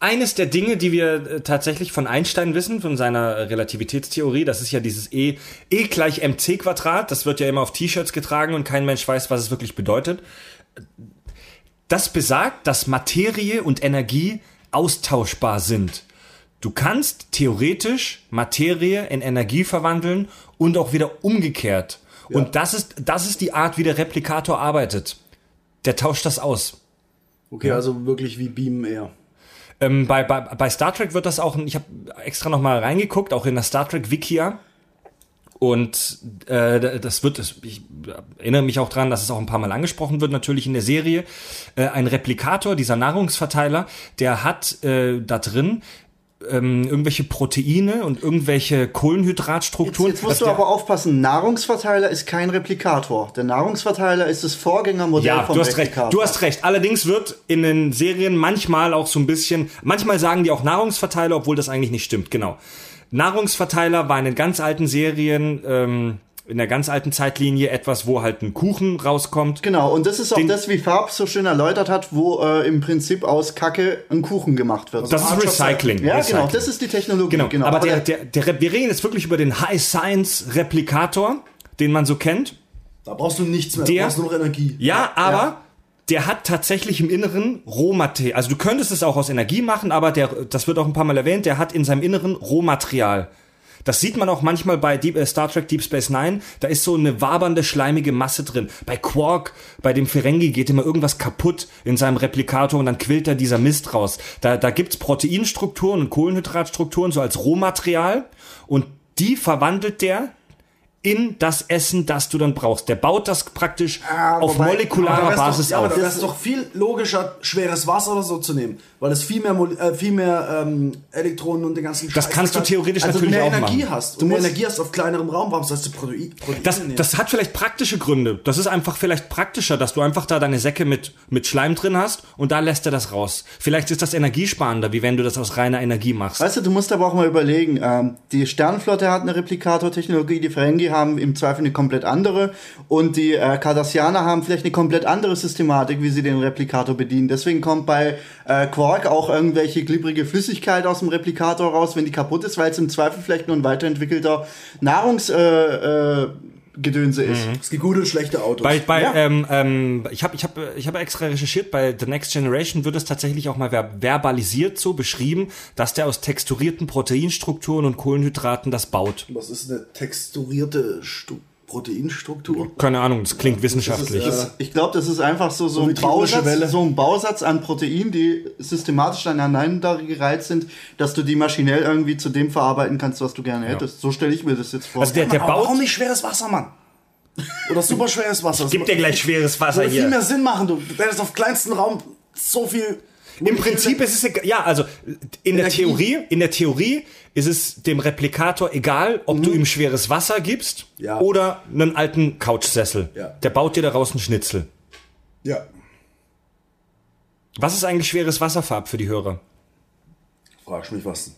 eines der Dinge, die wir äh, tatsächlich von Einstein wissen, von seiner Relativitätstheorie, das ist ja dieses E, E gleich mc Quadrat, das wird ja immer auf T-Shirts getragen und kein Mensch weiß, was es wirklich bedeutet. Das besagt, dass Materie und Energie austauschbar sind. Du kannst theoretisch Materie in Energie verwandeln und auch wieder umgekehrt. Und das ist, das ist die Art, wie der Replikator arbeitet. Der tauscht das aus. Okay, also wirklich wie Beamen eher. Ähm, bei, bei, bei Star Trek wird das auch, ich habe extra noch mal reingeguckt, auch in der Star Trek Wikia. Und äh, das wird, ich erinnere mich auch dran, dass es auch ein paar Mal angesprochen wird, natürlich in der Serie. Äh, ein Replikator, dieser Nahrungsverteiler, der hat äh, da drin ähm, irgendwelche Proteine und irgendwelche Jetzt, Kohlenhydratstrukturen. jetzt musst dass du aber aufpassen, Nahrungsverteiler ist kein Replikator. Der Nahrungsverteiler ist das Vorgängermodell Ja, vom du hast recht. Replikator. Du hast recht. Allerdings wird in den Serien manchmal auch so ein bisschen, manchmal sagen die auch Nahrungsverteiler, obwohl das eigentlich nicht stimmt. Genau. Nahrungsverteiler war in den ganz alten Serien, ähm, in der ganz alten Zeitlinie etwas, wo halt ein Kuchen rauskommt. Genau, und das ist auch Den- das, wie Farb so schön erläutert hat, wo äh, im Prinzip aus Kacke ein Kuchen gemacht wird. Das ist Archer Recycling. ja, Recycling. genau, das ist die Technologie. Genau. Aber, der, der, der, Re- wir reden jetzt wirklich über den High Science Replikator, den man so kennt. Da brauchst du nichts mehr, Der- du brauchst nur noch Energie. Ja, aber der hat tatsächlich im Inneren Rohmaterial. Also du könntest es auch aus Energie machen, aber der, das wird auch ein paar Mal erwähnt, der hat in seinem Inneren Rohmaterial. Das sieht man auch manchmal bei Deep, äh, Star Trek Deep Space Nine. Da ist so eine wabernde, schleimige Masse drin. Bei Quark, bei dem Ferengi geht immer irgendwas kaputt in seinem Replikator und dann quillt da dieser Mist raus. Da, da gibt's Proteinstrukturen und Kohlenhydratstrukturen so als Rohmaterial und die verwandelt der in das Essen, das du dann brauchst. Der baut das praktisch auf wobei- molekularer Basis doch, ja, aber auf. da wäre es doch viel logischer, schweres Wasser oder so zu nehmen, weil es viel mehr, äh, viel mehr ähm, Elektronen und den ganzen Das Scheiß kannst du theoretisch also natürlich mehr auch Energie machen. hast. Du Du mehr musst- Energie hast auf kleinerem Raum, warum sollst du Protein, Proteine Das, nehmen? das hat vielleicht praktische Gründe. Das ist einfach vielleicht praktischer, dass du einfach da deine Säcke mit, mit Schleim drin hast und da lässt er das raus. Vielleicht ist das energiesparender, wie wenn du das aus reiner Energie machst. Weißt du, du musst aber auch mal überlegen, ähm, die Sternflotte hat eine Replikator-Technologie, die Ferengi haben im Zweifel eine komplett andere und die äh, Cardassianer haben vielleicht eine komplett andere Systematik, wie sie den Replikator bedienen. Deswegen kommt bei äh, Quark auch irgendwelche glibbrige Flüssigkeit aus dem Replikator raus, wenn die kaputt ist, weil es im Zweifel vielleicht nur ein weiterentwickelter Nahrungsgedönse äh, äh, Gedönse ist. es gibt gute und schlechte Autos. Bei, bei, Ja. ähm, ähm, ich habe ich hab, ich hab extra recherchiert, bei The Next Generation wird es tatsächlich auch mal ver verbalisiert so beschrieben, dass der aus texturierten Proteinstrukturen und Kohlenhydraten das baut. Was ist eine texturierte Stu Proteinstruktur? Keine Ahnung, das klingt wissenschaftlich. ist, äh, Ich glaube, das ist einfach so, so, So ein Bausatz, so ein Bausatz an Proteinen, die systematisch aneinander gereiht sind, dass du die maschinell irgendwie zu dem verarbeiten kannst, was du gerne hättest. So stelle ich mir das jetzt vor. also der, der baut, warum nicht schweres Wasser, Mann? Oder super schweres Wasser. gibt dir gleich schweres Wasser Würde viel hier. mehr Sinn machen, du. Du hättest auf kleinsten Raum so viel. Im Prinzip ist es egal. Ja, also in der Energie. Theorie, in der Theorie ist es dem Replikator egal, ob du ihm schweres Wasser gibst Ja. oder einen alten Couchsessel. Ja. Der baut dir daraus einen Schnitzel. Ja. Was ist eigentlich schweres Wasserfarb für die Hörer? Fragst mich was.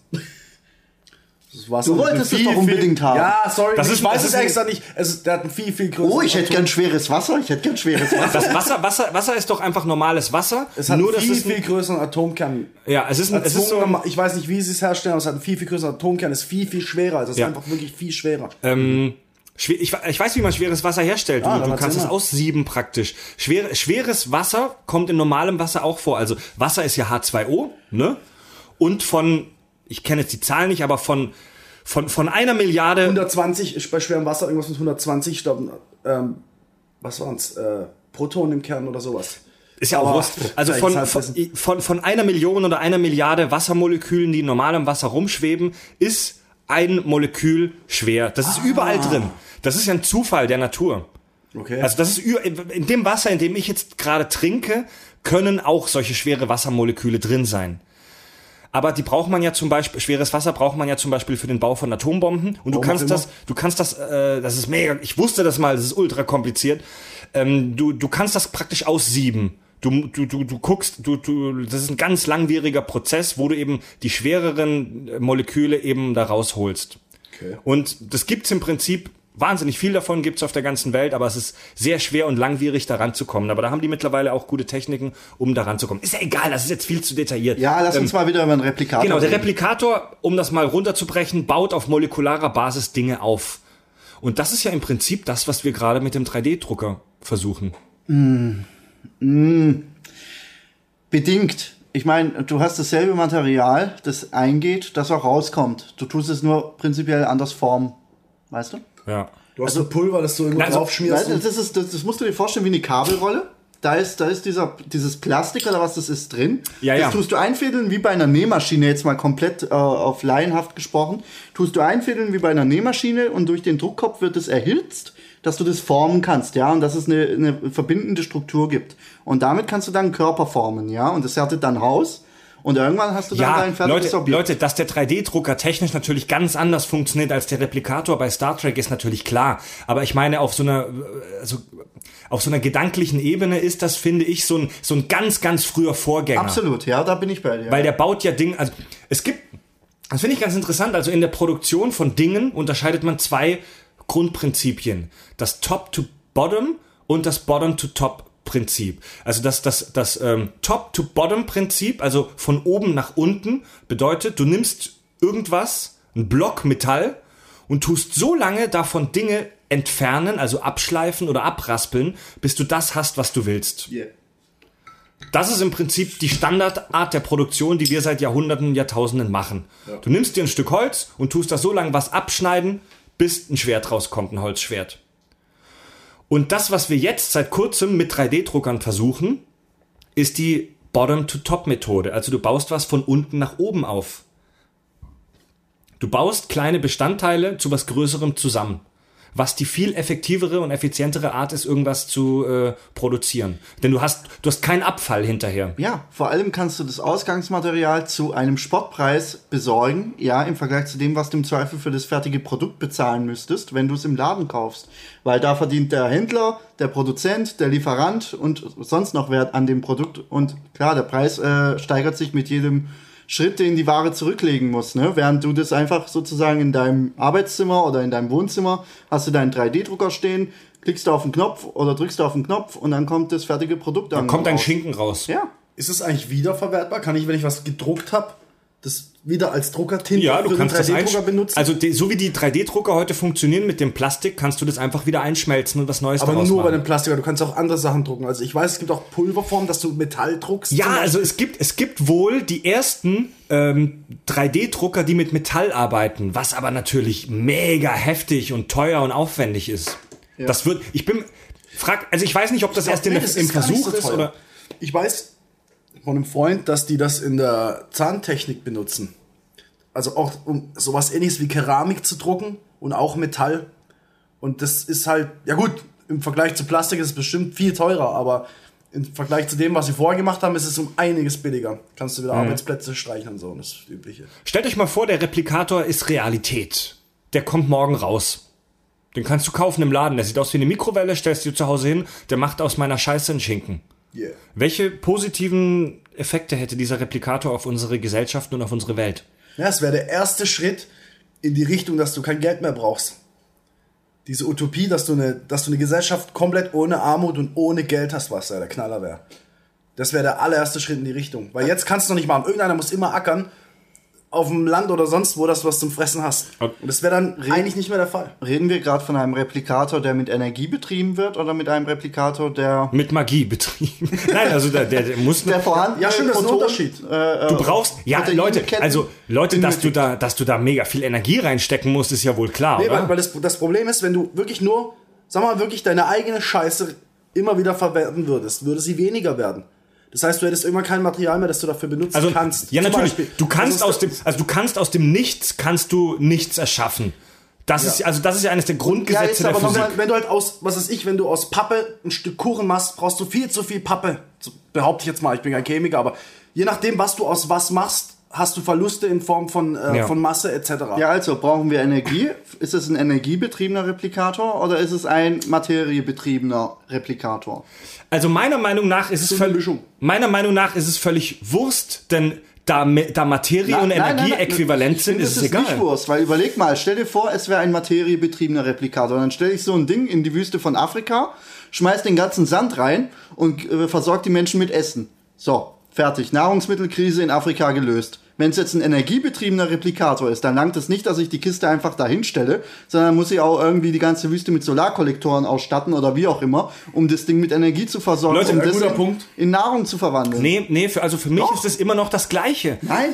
Das Wasser Du wolltest viel, es doch unbedingt viel, haben. Ja, sorry, Das ich ist- weiß das es ist ein- extra nicht. Es, der hat einen viel, viel größeren oh, ich hätte gern schweres Wasser. Ich hätte gern schweres Wasser. Das Wasser, Wasser, Wasser ist doch einfach normales Wasser. Es hat nur viel, es viel größeren Atomkern. ja, es ist, ein, es ist so ein, ich weiß nicht, wie sie es herstellen, aber es hat einen viel, viel größeren Atomkern, ist viel, viel schwerer. Also es Ja. ist einfach wirklich viel schwerer. schwer, ich, ich weiß, wie man schweres Wasser herstellt. Ah, du du kannst es aussieben praktisch. Schwer, schweres Wasser kommt in normalem Wasser auch vor. Also Wasser ist ja H2O, ne? Und von, ich kenne jetzt die Zahlen nicht, aber von von, von einer Milliarde 120 ist bei schwerem Wasser irgendwas mit 120, ich glaube, ähm, was waren's? Äh, Protonen im Kern oder sowas. Ist ja auch Wurst. Also von, von, von, einer Million oder einer Milliarde Wassermolekülen, die in normalem Wasser rumschweben, ist ein Molekül schwer. Das ist überall drin. Das ist ja ein Zufall der Natur. Okay. Also das ist in dem Wasser, in dem ich jetzt gerade trinke, können auch solche schwere Wassermoleküle drin sein. Aber die braucht man ja zum Beispiel, schweres Wasser braucht man ja zum Beispiel für den Bau von Atombomben. Und du kannst das, du kannst das, äh, das ist mega, ich wusste das mal, das ist ultra kompliziert. Ähm, du, du kannst das praktisch aussieben. Du, du, du, du guckst, du, du, das ist ein ganz langwieriger Prozess, wo du eben die schwereren äh, Moleküle eben da rausholst. Okay. Und das gibt's im Prinzip wahnsinnig viel davon gibt's auf der ganzen Welt, aber es ist sehr schwer und langwierig daran zu kommen. Aber da haben die mittlerweile auch gute Techniken, um daran zu kommen. Ist ja egal, das ist jetzt viel zu detailliert. Ja, lass uns mal wieder über einen Replikator Genau, der reden. Replikator, um das mal runterzubrechen, baut auf molekularer Basis Dinge auf. Und das ist ja im Prinzip das, was wir gerade mit dem 3D-Drucker versuchen. Bedingt. Ich meine, du hast dasselbe Material, das eingeht, das auch rauskommt. Du tust es nur prinzipiell anders formen. Weißt du? Ja. Du hast ein Pulver, das du immer Also, drauf schmierst. Weißt du, das, ist, das, das musst du dir vorstellen wie eine Kabelrolle. Da ist, da ist dieser, dieses Plastik oder was das ist drin. Ja, das ja. tust du einfädeln wie bei einer Nähmaschine, jetzt mal komplett äh, auf laienhaft gesprochen. Tust du einfädeln wie bei einer Nähmaschine und durch den Druckkopf wird es erhitzt, dass du das formen kannst, ja, und dass es eine, eine verbindende Struktur gibt. Und damit kannst du dann einen Körper formen, ja, und das härtet dann aus. Und irgendwann hast du dann Ja, dein fertiges Leute, Objekt. Leute, dass der 3D-Drucker technisch natürlich ganz anders funktioniert als der Replikator bei Star Trek ist natürlich klar. Aber ich meine, auf so einer, also, auf so einer gedanklichen Ebene ist das, finde ich, so ein, so ein ganz, ganz früher Vorgänger. Absolut, ja, da bin ich bei dir. Weil der baut ja Dinge, also es gibt, das finde ich ganz interessant, also in der Produktion von Dingen unterscheidet man zwei Grundprinzipien. Das Top-to-Bottom und das Bottom-to-Top-Prinzip. Also das, das, das ähm, Top-to-Bottom-Prinzip, also von oben nach unten, bedeutet, du nimmst irgendwas, ein Block Metall, und tust so lange davon Dinge entfernen, also abschleifen oder abraspeln, bis du das hast, was du willst. Yeah. Das ist im Prinzip die Standardart der Produktion, die wir seit Jahrhunderten, Jahrtausenden machen. Du nimmst dir ein Stück Holz und tust da so lange was abschneiden, bis ein Schwert rauskommt, ein Holzschwert. Und das, was wir jetzt seit kurzem mit 3D-Druckern versuchen, ist die Bottom-to-Top-Methode. Also du baust was von unten nach oben auf. Du baust kleine Bestandteile zu was Größerem zusammen. Was die viel effektivere und effizientere Art ist, irgendwas zu äh, produzieren. Denn du hast, du hast keinen Abfall hinterher. Ja, vor allem kannst du das Ausgangsmaterial zu einem Spottpreis besorgen, ja, im Vergleich zu dem, was du im Zweifel für das fertige Produkt bezahlen müsstest, wenn du es im Laden kaufst. Weil da verdient der Händler, der Produzent, der Lieferant und sonst noch Wert an dem Produkt. Und klar, der Preis äh, steigert sich mit jedem Schritt, den die Ware zurücklegen muss. Ne? Während du das einfach sozusagen in deinem Arbeitszimmer oder in deinem Wohnzimmer hast du deinen 3D-Drucker stehen, klickst du auf den Knopf oder drückst du auf den Knopf und dann kommt das fertige Produkt an. Kommt ein raus. Schinken raus. Ja. Ist es eigentlich wiederverwertbar? Kann ich, wenn ich was gedruckt habe, das wieder als Druckertinte Ja, du kannst das 3D-Drucker einsch- benutzen? Also die, so wie die 3D-Drucker heute funktionieren mit dem Plastik, kannst du das einfach wieder einschmelzen und was Neues aber daraus nur bei dem Plastiker. Du kannst auch andere Sachen drucken. Also ich weiß, es gibt auch Pulverformen, dass du Metall druckst. Ja, also es gibt, es gibt wohl die ersten ähm, 3D-Drucker, die mit Metall arbeiten, was aber natürlich mega heftig und teuer und aufwendig ist. Das wird, ich bin, frag, also ich weiß nicht, ob das erst in Nee, das im Versuch so ist oder. Ich weiß von einem Freund, dass die das in der Zahntechnik benutzen. Also auch um sowas ähnliches wie Keramik zu drucken und auch Metall. Und das ist halt, ja gut, im Vergleich zu Plastik ist es bestimmt viel teurer, aber im Vergleich zu dem, was sie vorher gemacht haben, ist es um einiges billiger. Kannst du Mhm. wieder Arbeitsplätze streichen und so, und das ist das Übliche. Stellt euch mal vor, der Replikator ist Realität. Der kommt morgen raus. Den kannst du kaufen im Laden. Der sieht aus wie eine Mikrowelle, stellst du dir zu Hause hin, der macht aus meiner Scheiße einen Schinken. Yeah. Welche positiven Effekte hätte dieser Replikator auf unsere Gesellschaft und auf unsere Welt? Ja, es wäre der erste Schritt in die Richtung, dass du kein Geld mehr brauchst. Diese Utopie, dass du eine, dass du eine Gesellschaft komplett ohne Armut und ohne Geld hast, was ja der Knaller wäre. Das wäre der allererste Schritt in die Richtung. Weil jetzt kannst du noch nicht machen. Irgendeiner muss immer ackern auf dem Land oder sonst wo, dass du was zum Fressen hast. Und das wäre dann eigentlich nicht mehr der Fall. Reden wir gerade von einem Replikator, der mit Energie betrieben wird oder mit einem Replikator, der Mit Magie betrieben. Nein, also der, der, der muss der vorhandene Ja, stimmt, das ist ein Unterschied. Äh, Du brauchst, ja, Leute, also Leute, dass du da, dass du da mega viel Energie reinstecken musst, ist ja wohl klar, Nee, weil, oder? weil das, das Problem ist, wenn du wirklich nur, sag mal, wirklich deine eigene Scheiße immer wieder verwenden würdest, würde sie weniger werden. Das heißt, du hättest irgendwann kein Material mehr, das du dafür benutzen Also, kannst. ja, Zum natürlich. Beispiel. Du kannst aus dem, also du kannst aus dem Nichts kannst du nichts erschaffen. Das ist, also das ist ja eines der Ja, Grundgesetze ist der aber Physik. Wenn, wenn du halt aus, was weiß ich, wenn du aus Pappe ein Stück Kuchen machst, brauchst du viel zu viel Pappe. Behaupte ich jetzt mal, ich bin kein Chemiker, aber je nachdem, was du aus was machst, hast du Verluste in Form von, äh, Ja. von Masse etc. Ja, also brauchen wir Energie. Ist es ein energiebetriebener Replikator oder ist es ein materiebetriebener Replikator? Also meiner Meinung nach ist es völlig, meiner Meinung nach ist es völlig Wurst, denn Da, da Materie und Energie äquivalent Ich sind, finde, ist es egal. nicht Wurst, weil überleg mal, stell dir vor, es wäre ein materiebetriebener Replikator. Dann stelle ich so ein Ding in die Wüste von Afrika, schmeiß den ganzen Sand rein und äh, versorgt die Menschen mit Essen. So, fertig. Nahrungsmittelkrise in Afrika gelöst. Wenn es jetzt ein energiebetriebener Replikator ist, dann langt es nicht, dass ich die Kiste einfach dahin stelle, sondern muss ich auch irgendwie die ganze Wüste mit Solarkollektoren ausstatten oder wie auch immer, um das Ding mit Energie zu versorgen, Leute, um ein das guter in, Punkt. in Nahrung zu verwandeln. Nee, nee, für, also für mich Doch. ist es immer noch das Gleiche. Nein?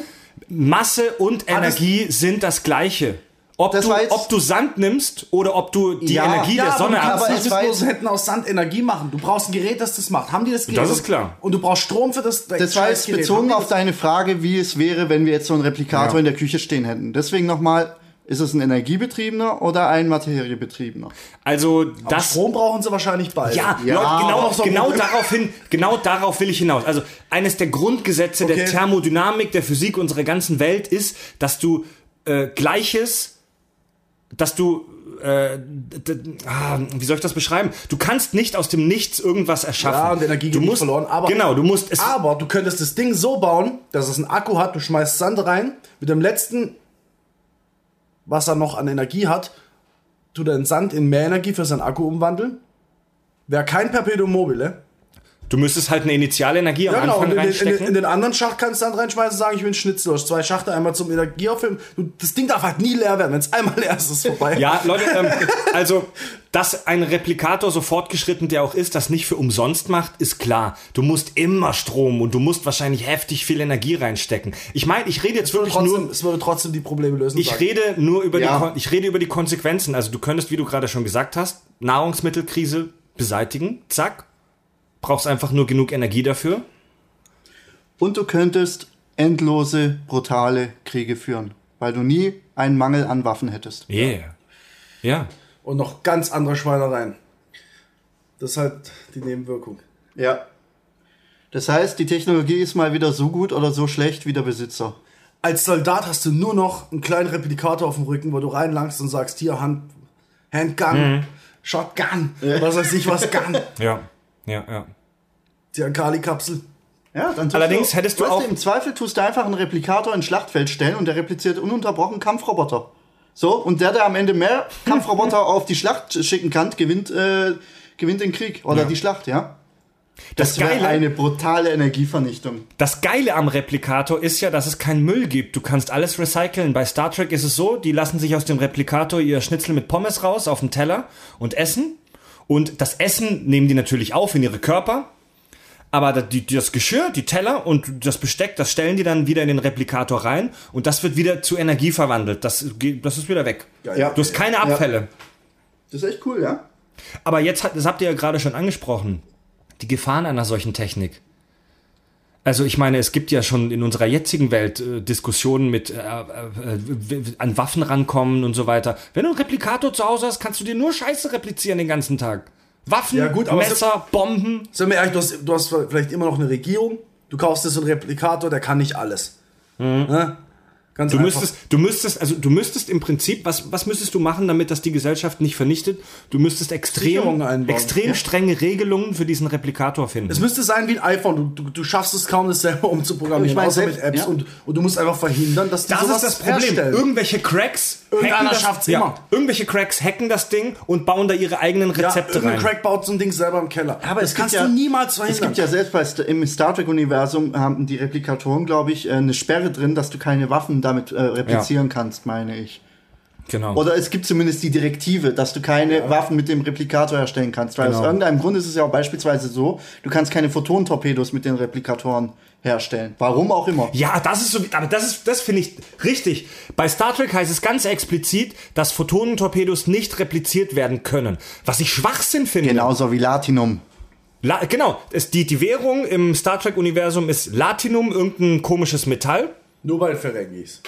Masse und Energie sind das Gleiche. Ob Das du, war jetzt- ob du Sand nimmst oder ob du die Ja, Energie Ja, der aber Sonne kannst aber abziehst. bloß jetzt- hätten aus Sand Energie machen. Du brauchst ein Gerät, das das macht. Haben die das Gerät? Das ist klar. Und du brauchst Strom für das. Das war jetzt bezogen auf deine Frage, wie es wäre, wenn wir jetzt so einen Replikator Ja. in der Küche stehen hätten. Deswegen nochmal, ist es ein energiebetriebener oder ein materiebetriebener? Also das? das. Strom brauchen sie wahrscheinlich beide. Ja, Ja, Leute, genau, so genau darauf hin, genau darauf will ich hinaus. Also eines der Grundgesetze der Okay. Thermodynamik, der Physik unserer ganzen Welt ist, dass du äh, Gleiches, dass du äh, ah, wie soll ich das beschreiben? Du kannst nicht aus dem Nichts irgendwas erschaffen. Ja, und Energie du musst, verloren. Aber, genau, du musst es. aber du könntest das Ding so bauen, dass es einen Akku hat. Du schmeißt Sand rein. Mit dem letzten, was er noch an Energie hat, tut er den Sand in mehr Energie für seinen Akku umwandeln. Wäre kein Perpetuum mobile. Du müsstest halt eine Initialenergie am Ja, genau. Anfang in, den- in, reinstecken. den- in den anderen Schacht kannst du dann reinschmeißen und sagen, ich will einen Schnitzel. Zwei Schachte, einmal zum Energieauffüllen. Das Ding darf halt nie leer werden. Wenn es einmal leer ist, ist es vorbei. Ja, Leute, ähm, also, dass ein Replikator so fortgeschritten der auch ist, das nicht für umsonst macht, ist klar. Du musst immer Strom und du musst wahrscheinlich heftig viel Energie reinstecken. Ich meine, ich rede jetzt wirklich trotzdem, nur, es würde trotzdem die Probleme lösen. ich sag rede nur über Ja. die, ich rede über die Konsequenzen. Also du könntest, wie du gerade schon gesagt hast, Nahrungsmittelkrise beseitigen, zack. Brauchst einfach nur genug Energie dafür. Und du könntest endlose, brutale Kriege führen, weil du nie einen Mangel an Waffen hättest. Yeah. Ja. Und noch ganz andere Schweinereien. Das ist halt die Nebenwirkung. Ja. Das heißt, die Technologie ist mal wieder so gut oder so schlecht wie der Besitzer. Als Soldat hast du nur noch einen kleinen Replikator auf dem Rücken, wo du reinlangst und sagst, hier, Hand, Handgun, Shotgun, was weiß ich was, Gun, Ja. Ja, ja. die Kali-Kapsel. Ja, dann tust Allerdings hättest du auch- Im Zweifel tust du einfach einen Replikator ins Schlachtfeld stellen und der repliziert ununterbrochen Kampfroboter. So, und der, der am Ende mehr Kampfroboter auf die Schlacht schicken kann, gewinnt, äh, gewinnt den Krieg oder Ja. die Schlacht, ja? Das, wäre Geile, eine brutale Energievernichtung. Das Geile am Replikator ist ja, dass es keinen Müll gibt. Du kannst alles recyceln. Bei Star Trek ist es so, die lassen sich aus dem Replikator ihr Schnitzel mit Pommes raus auf den Teller und essen. Und das Essen nehmen die natürlich auf in ihre Körper. Aber das Geschirr, die Teller und das Besteck, das stellen die dann wieder in den Replikator rein und das wird wieder zu Energie verwandelt. Das, das ist wieder weg. Ja. Du hast keine Abfälle. Das ist echt cool, ja? Aber jetzt, das habt ihr ja gerade schon angesprochen, die Gefahren einer solchen Technik. Also ich meine, es gibt ja schon in unserer jetzigen Welt äh, Diskussionen mit äh, äh, w- an Waffen rankommen und so weiter. Wenn du einen Replikator zu Hause hast, kannst du dir nur Scheiße replizieren den ganzen Tag. Waffen, Ja, gut, Messer, Bomben. Sag mir ehrlich, du hast, du hast vielleicht immer noch eine Regierung, du kaufst dir so einen Replikator, der kann nicht alles. Ne? Ganz Du einfach. müsstest, du müsstest, also du müsstest im Prinzip, was, was müsstest du machen, damit das die Gesellschaft nicht vernichtet? Du müsstest extrem, extrem Ja. strenge Regelungen für diesen Replikator finden. Es müsste sein wie ein iPhone. Du, du, du schaffst es kaum, das selber umzuprogrammieren, Ich meine, außer selbst- mit Apps. ja. Und, und du musst einfach verhindern, dass die Das sowas ist das Problem. herstellen. Irgendwelche Cracks Irgendeiner hacken das, schafft's immer. Irgendwelche Cracks hacken das Ding und bauen da ihre eigenen ja, Rezepte irgendein rein. Crack baut so ein Ding selber im Keller. Aber das es kannst ja- du niemals Es verhindern. gibt ja selbst bei im Star Trek-Universum haben die Replikatoren, glaube ich, äh, eine Sperre drin, dass du keine Waffen damit äh, replizieren kannst, meine ich. genau. Oder es gibt zumindest die Direktive, dass du keine Waffen mit dem Replikator herstellen kannst. Weil aus Genau. irgendeinem Grund ist es ja auch beispielsweise so, du kannst keine Photonentorpedos mit den Replikatoren herstellen. Warum auch immer. ja, das ist so, aber das ist, das finde ich richtig. Bei Star Trek heißt es ganz explizit, dass Photonentorpedos nicht repliziert werden können. Was ich Schwachsinn finde. Genauso wie Latinum. La genau. Es, die, die Währung im Star Trek-Universum ist Latinum, irgendein komisches Metall. Nur bei Ferengis.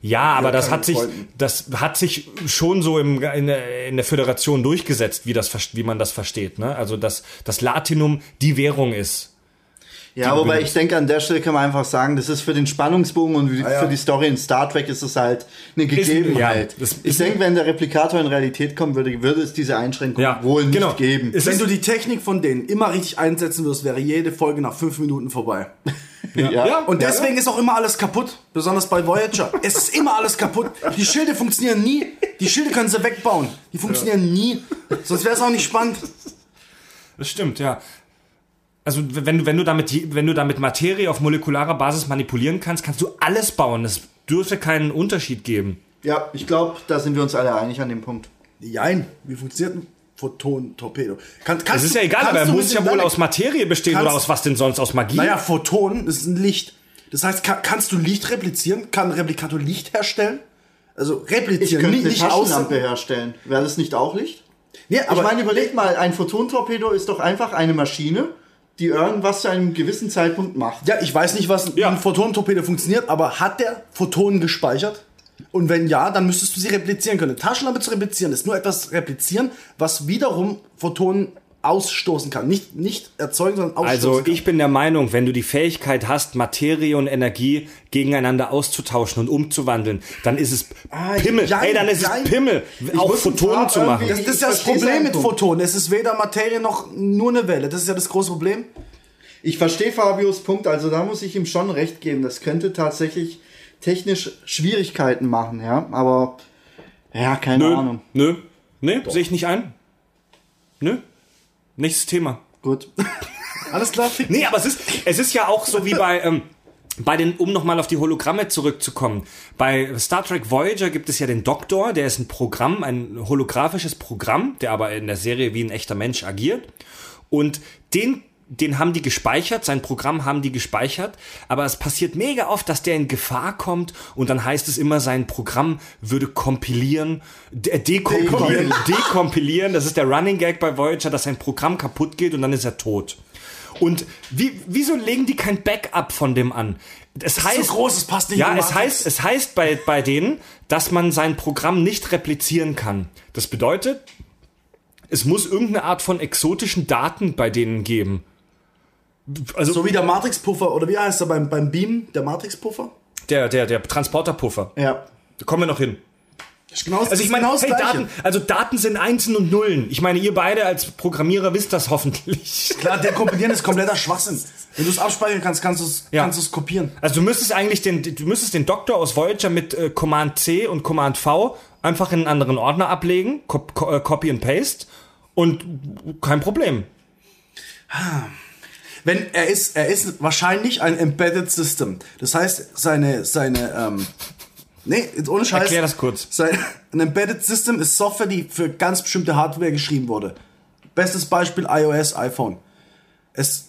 Ja, aber das hat sich, Freunden. das hat sich schon so im, in, der- in der Föderation durchgesetzt, wie das, wie man das versteht. Ne? Also dass das Latinum die Währung ist. Ja, wobei ich denke, an der Stelle kann man einfach sagen, das ist für den Spannungsbogen und ja. für die Story in Star Trek ist es halt eine Gegebenheit. ja, das ich ist- denke, wenn der Replikator in Realität kommen würde, würde es diese Einschränkung Ja, wohl nicht genau. geben. Es Wenn ist- du die Technik von denen immer richtig einsetzen wirst, wäre jede Folge nach fünf Minuten vorbei. Ja. Und deswegen ist auch immer alles kaputt, besonders bei Voyager. es ist immer alles kaputt. Die Schilde funktionieren nie. Die Schilde können sie wegbauen. Die funktionieren nie. Sonst wäre es auch nicht spannend. Das stimmt, ja. Also wenn du, wenn du damit, wenn du damit Materie auf molekularer Basis manipulieren kannst, kannst du alles bauen. Es dürfte keinen Unterschied geben. Ja, ich glaube, da sind wir uns alle einig an dem Punkt. Jein, wie funktioniert ein Photon-Torpedo? Kann, Es ist du- ja egal, aber er muss ja wohl aus Materie bestehen Kannst- oder aus was denn sonst? Aus Magie? Naja, Photon, das ist ein Licht. Das heißt, kann, kannst du Licht replizieren? Kann ein Replikator Licht herstellen? Also Ich replizieren, könnte nicht, eine Taschenlampe aus. herstellen. Wäre das nicht auch Licht? Nee, Aber aber ich meine, überleg mal, ein Photontorpedo ist doch einfach eine Maschine, die irgendwas zu einem gewissen Zeitpunkt macht. ja, ich weiß nicht, was Ja. ein Photonentorpedo funktioniert, aber hat der Photonen gespeichert? Und wenn ja, dann müsstest du sie replizieren können. Taschenlampe zu replizieren ist nur etwas replizieren, was wiederum Photonen ausstoßen kann. Nicht, nicht erzeugen, sondern ausstoßen Also kann. ich bin der Meinung, wenn du die Fähigkeit hast, Materie und Energie gegeneinander auszutauschen und umzuwandeln, dann ist es Ah, Pimmel. jein, Ey, dann ist jein. es Pimmel, auch muss ein Photonen zu machen. Das, das ist ja Ich das Problem mit. Photonen. Es ist weder Materie noch nur eine Welle. Das ist ja das große Problem. Ich verstehe Fabios Punkt, also da muss ich ihm schon recht geben. Das könnte tatsächlich technisch Schwierigkeiten machen, ja. Aber ja, keine Nö, Ahnung. nö, nö, sehe ich nicht ein. Nö, nächstes Thema. Gut. Alles klar? Nee, aber es ist, es ist ja auch so wie bei, ähm, bei den, um nochmal auf die Hologramme zurückzukommen. Bei Star Trek Voyager gibt es ja den Doktor, der ist ein Programm, ein holographisches Programm, der aber in der Serie wie ein echter Mensch agiert. Und den, den haben die gespeichert, sein Programm haben die gespeichert, aber es passiert mega oft, dass der in Gefahr kommt und dann heißt es immer, sein Programm würde kompilieren, de dekompilieren, dekompilieren. Das ist der Running Gag bei Voyager, dass sein Programm kaputt geht und dann ist er tot. Und wie, wieso legen die kein Backup von dem an? Es heißt, so groß, es passt nicht Ja, es heißt, es heißt bei, bei denen, dass man sein Programm nicht replizieren kann. Das bedeutet, es muss irgendeine Art von exotischen Daten bei denen geben. Also So wie der Matrix-Puffer, oder wie heißt er beim, beim Beam, der Matrix-Puffer? der, der, der Transporterpuffer. Ja. Da kommen wir noch hin. Das ist genau, Also ich meine, genau hey. Daten, also Daten sind Einsen und Nullen. Ich meine, ihr beide als Programmierer wisst das hoffentlich. Klar, dekompilieren ist kompletter Schwachsinn. Wenn du es abspeichern kannst, kannst du es Ja. kannst du es kopieren. Also du müsstest eigentlich den, du müsstest den Doktor aus Voyager mit äh, Command C und Command V einfach in einen anderen Ordner ablegen, Cop co äh, Copy and Paste und kein Problem. Wenn er ist, er ist wahrscheinlich ein Embedded System. Das heißt, seine, seine, ähm, nee, jetzt ohne Scheiß. Erklär das kurz. Sein, ein Embedded System ist Software, die für ganz bestimmte Hardware geschrieben wurde. Bestes Beispiel iOS, iPhone. Es,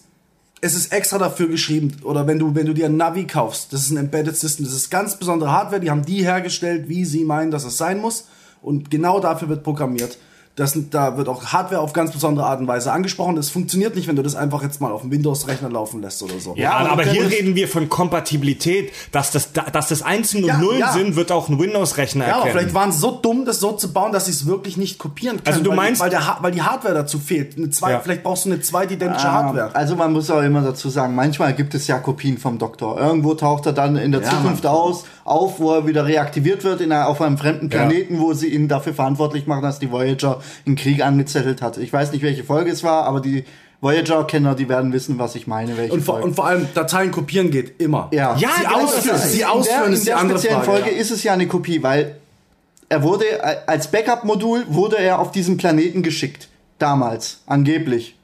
es ist extra dafür geschrieben. Oder wenn du, wenn du dir ein Navi kaufst, das ist ein Embedded System. Das ist ganz besondere Hardware, die haben die hergestellt, wie sie meinen, dass es sein muss. Und genau dafür wird programmiert. Das, da wird auch Hardware auf ganz besondere Art und Weise angesprochen. Das funktioniert nicht, wenn du das einfach jetzt mal auf dem Windows-Rechner laufen lässt oder so. Ja, aber, aber hier reden wir von Kompatibilität. Dass das, dass das Einsen und Ja, Nullen ja. sind, wird auch ein Windows-Rechner Ja, aber erkennen. vielleicht waren sie so dumm, das so zu bauen, dass sie es wirklich nicht kopieren können. Also du weil, meinst- weil, der, weil die Hardware dazu fehlt. Eine zwei, Ja. Vielleicht brauchst du eine zweite identische Ah, Hardware. Also man muss auch immer dazu sagen, manchmal gibt es ja Kopien vom Doktor. Irgendwo taucht er dann in der Ja, Zukunft Mann. aus, auf, wo er wieder reaktiviert wird in einer, auf einem fremden Planeten, wo sie ihn dafür verantwortlich machen, dass die Voyager einen Krieg angezettelt hat. Ich weiß nicht, welche Folge es war, aber die Voyager-Kenner, die werden wissen, was ich meine. Welche Und vor, Folge. und vor allem Dateien kopieren geht immer. ja, Ja, Sie genau, ausführen, das ist- sie in ausführen der, ist in die der andere speziellen Frage. Folge ja. ist es ja eine Kopie, weil er wurde äh, als Backup-Modul wurde er auf diesen Planeten geschickt. Damals, angeblich.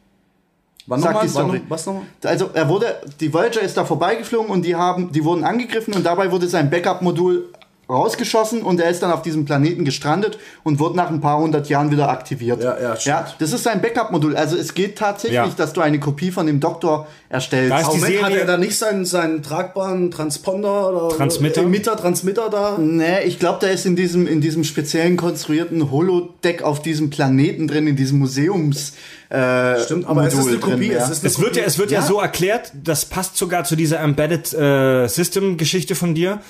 Wann Sag nochmal? die Wann Story. noch- Was nochmal? Also er wurde, die Voyager ist da vorbeigeflogen und die haben, die wurden angegriffen und dabei wurde sein Backup-Modul rausgeschossen und er ist dann auf diesem Planeten gestrandet und wurde nach ein paar hundert Jahren wieder aktiviert. Ja, ja, stimmt. ja das ist sein Backup-Modul. Also es geht tatsächlich, Ja. dass du eine Kopie von dem Doktor erstellst. Da ist die Moment, hat Serie- er da nicht seinen, seinen tragbaren Transponder oder Transmitter? Emitter, Transmitter da? Nee, ich glaube, der ist in diesem, in diesem speziellen konstruierten Holodeck auf diesem Planeten drin, in diesem Museums. Äh, Stimmt, aber es ist Modul eine Kopie. Drin, ja. es, ist eine Es wird ja, es wird ja. so erklärt, das passt sogar zu dieser Embedded äh, System Geschichte von dir.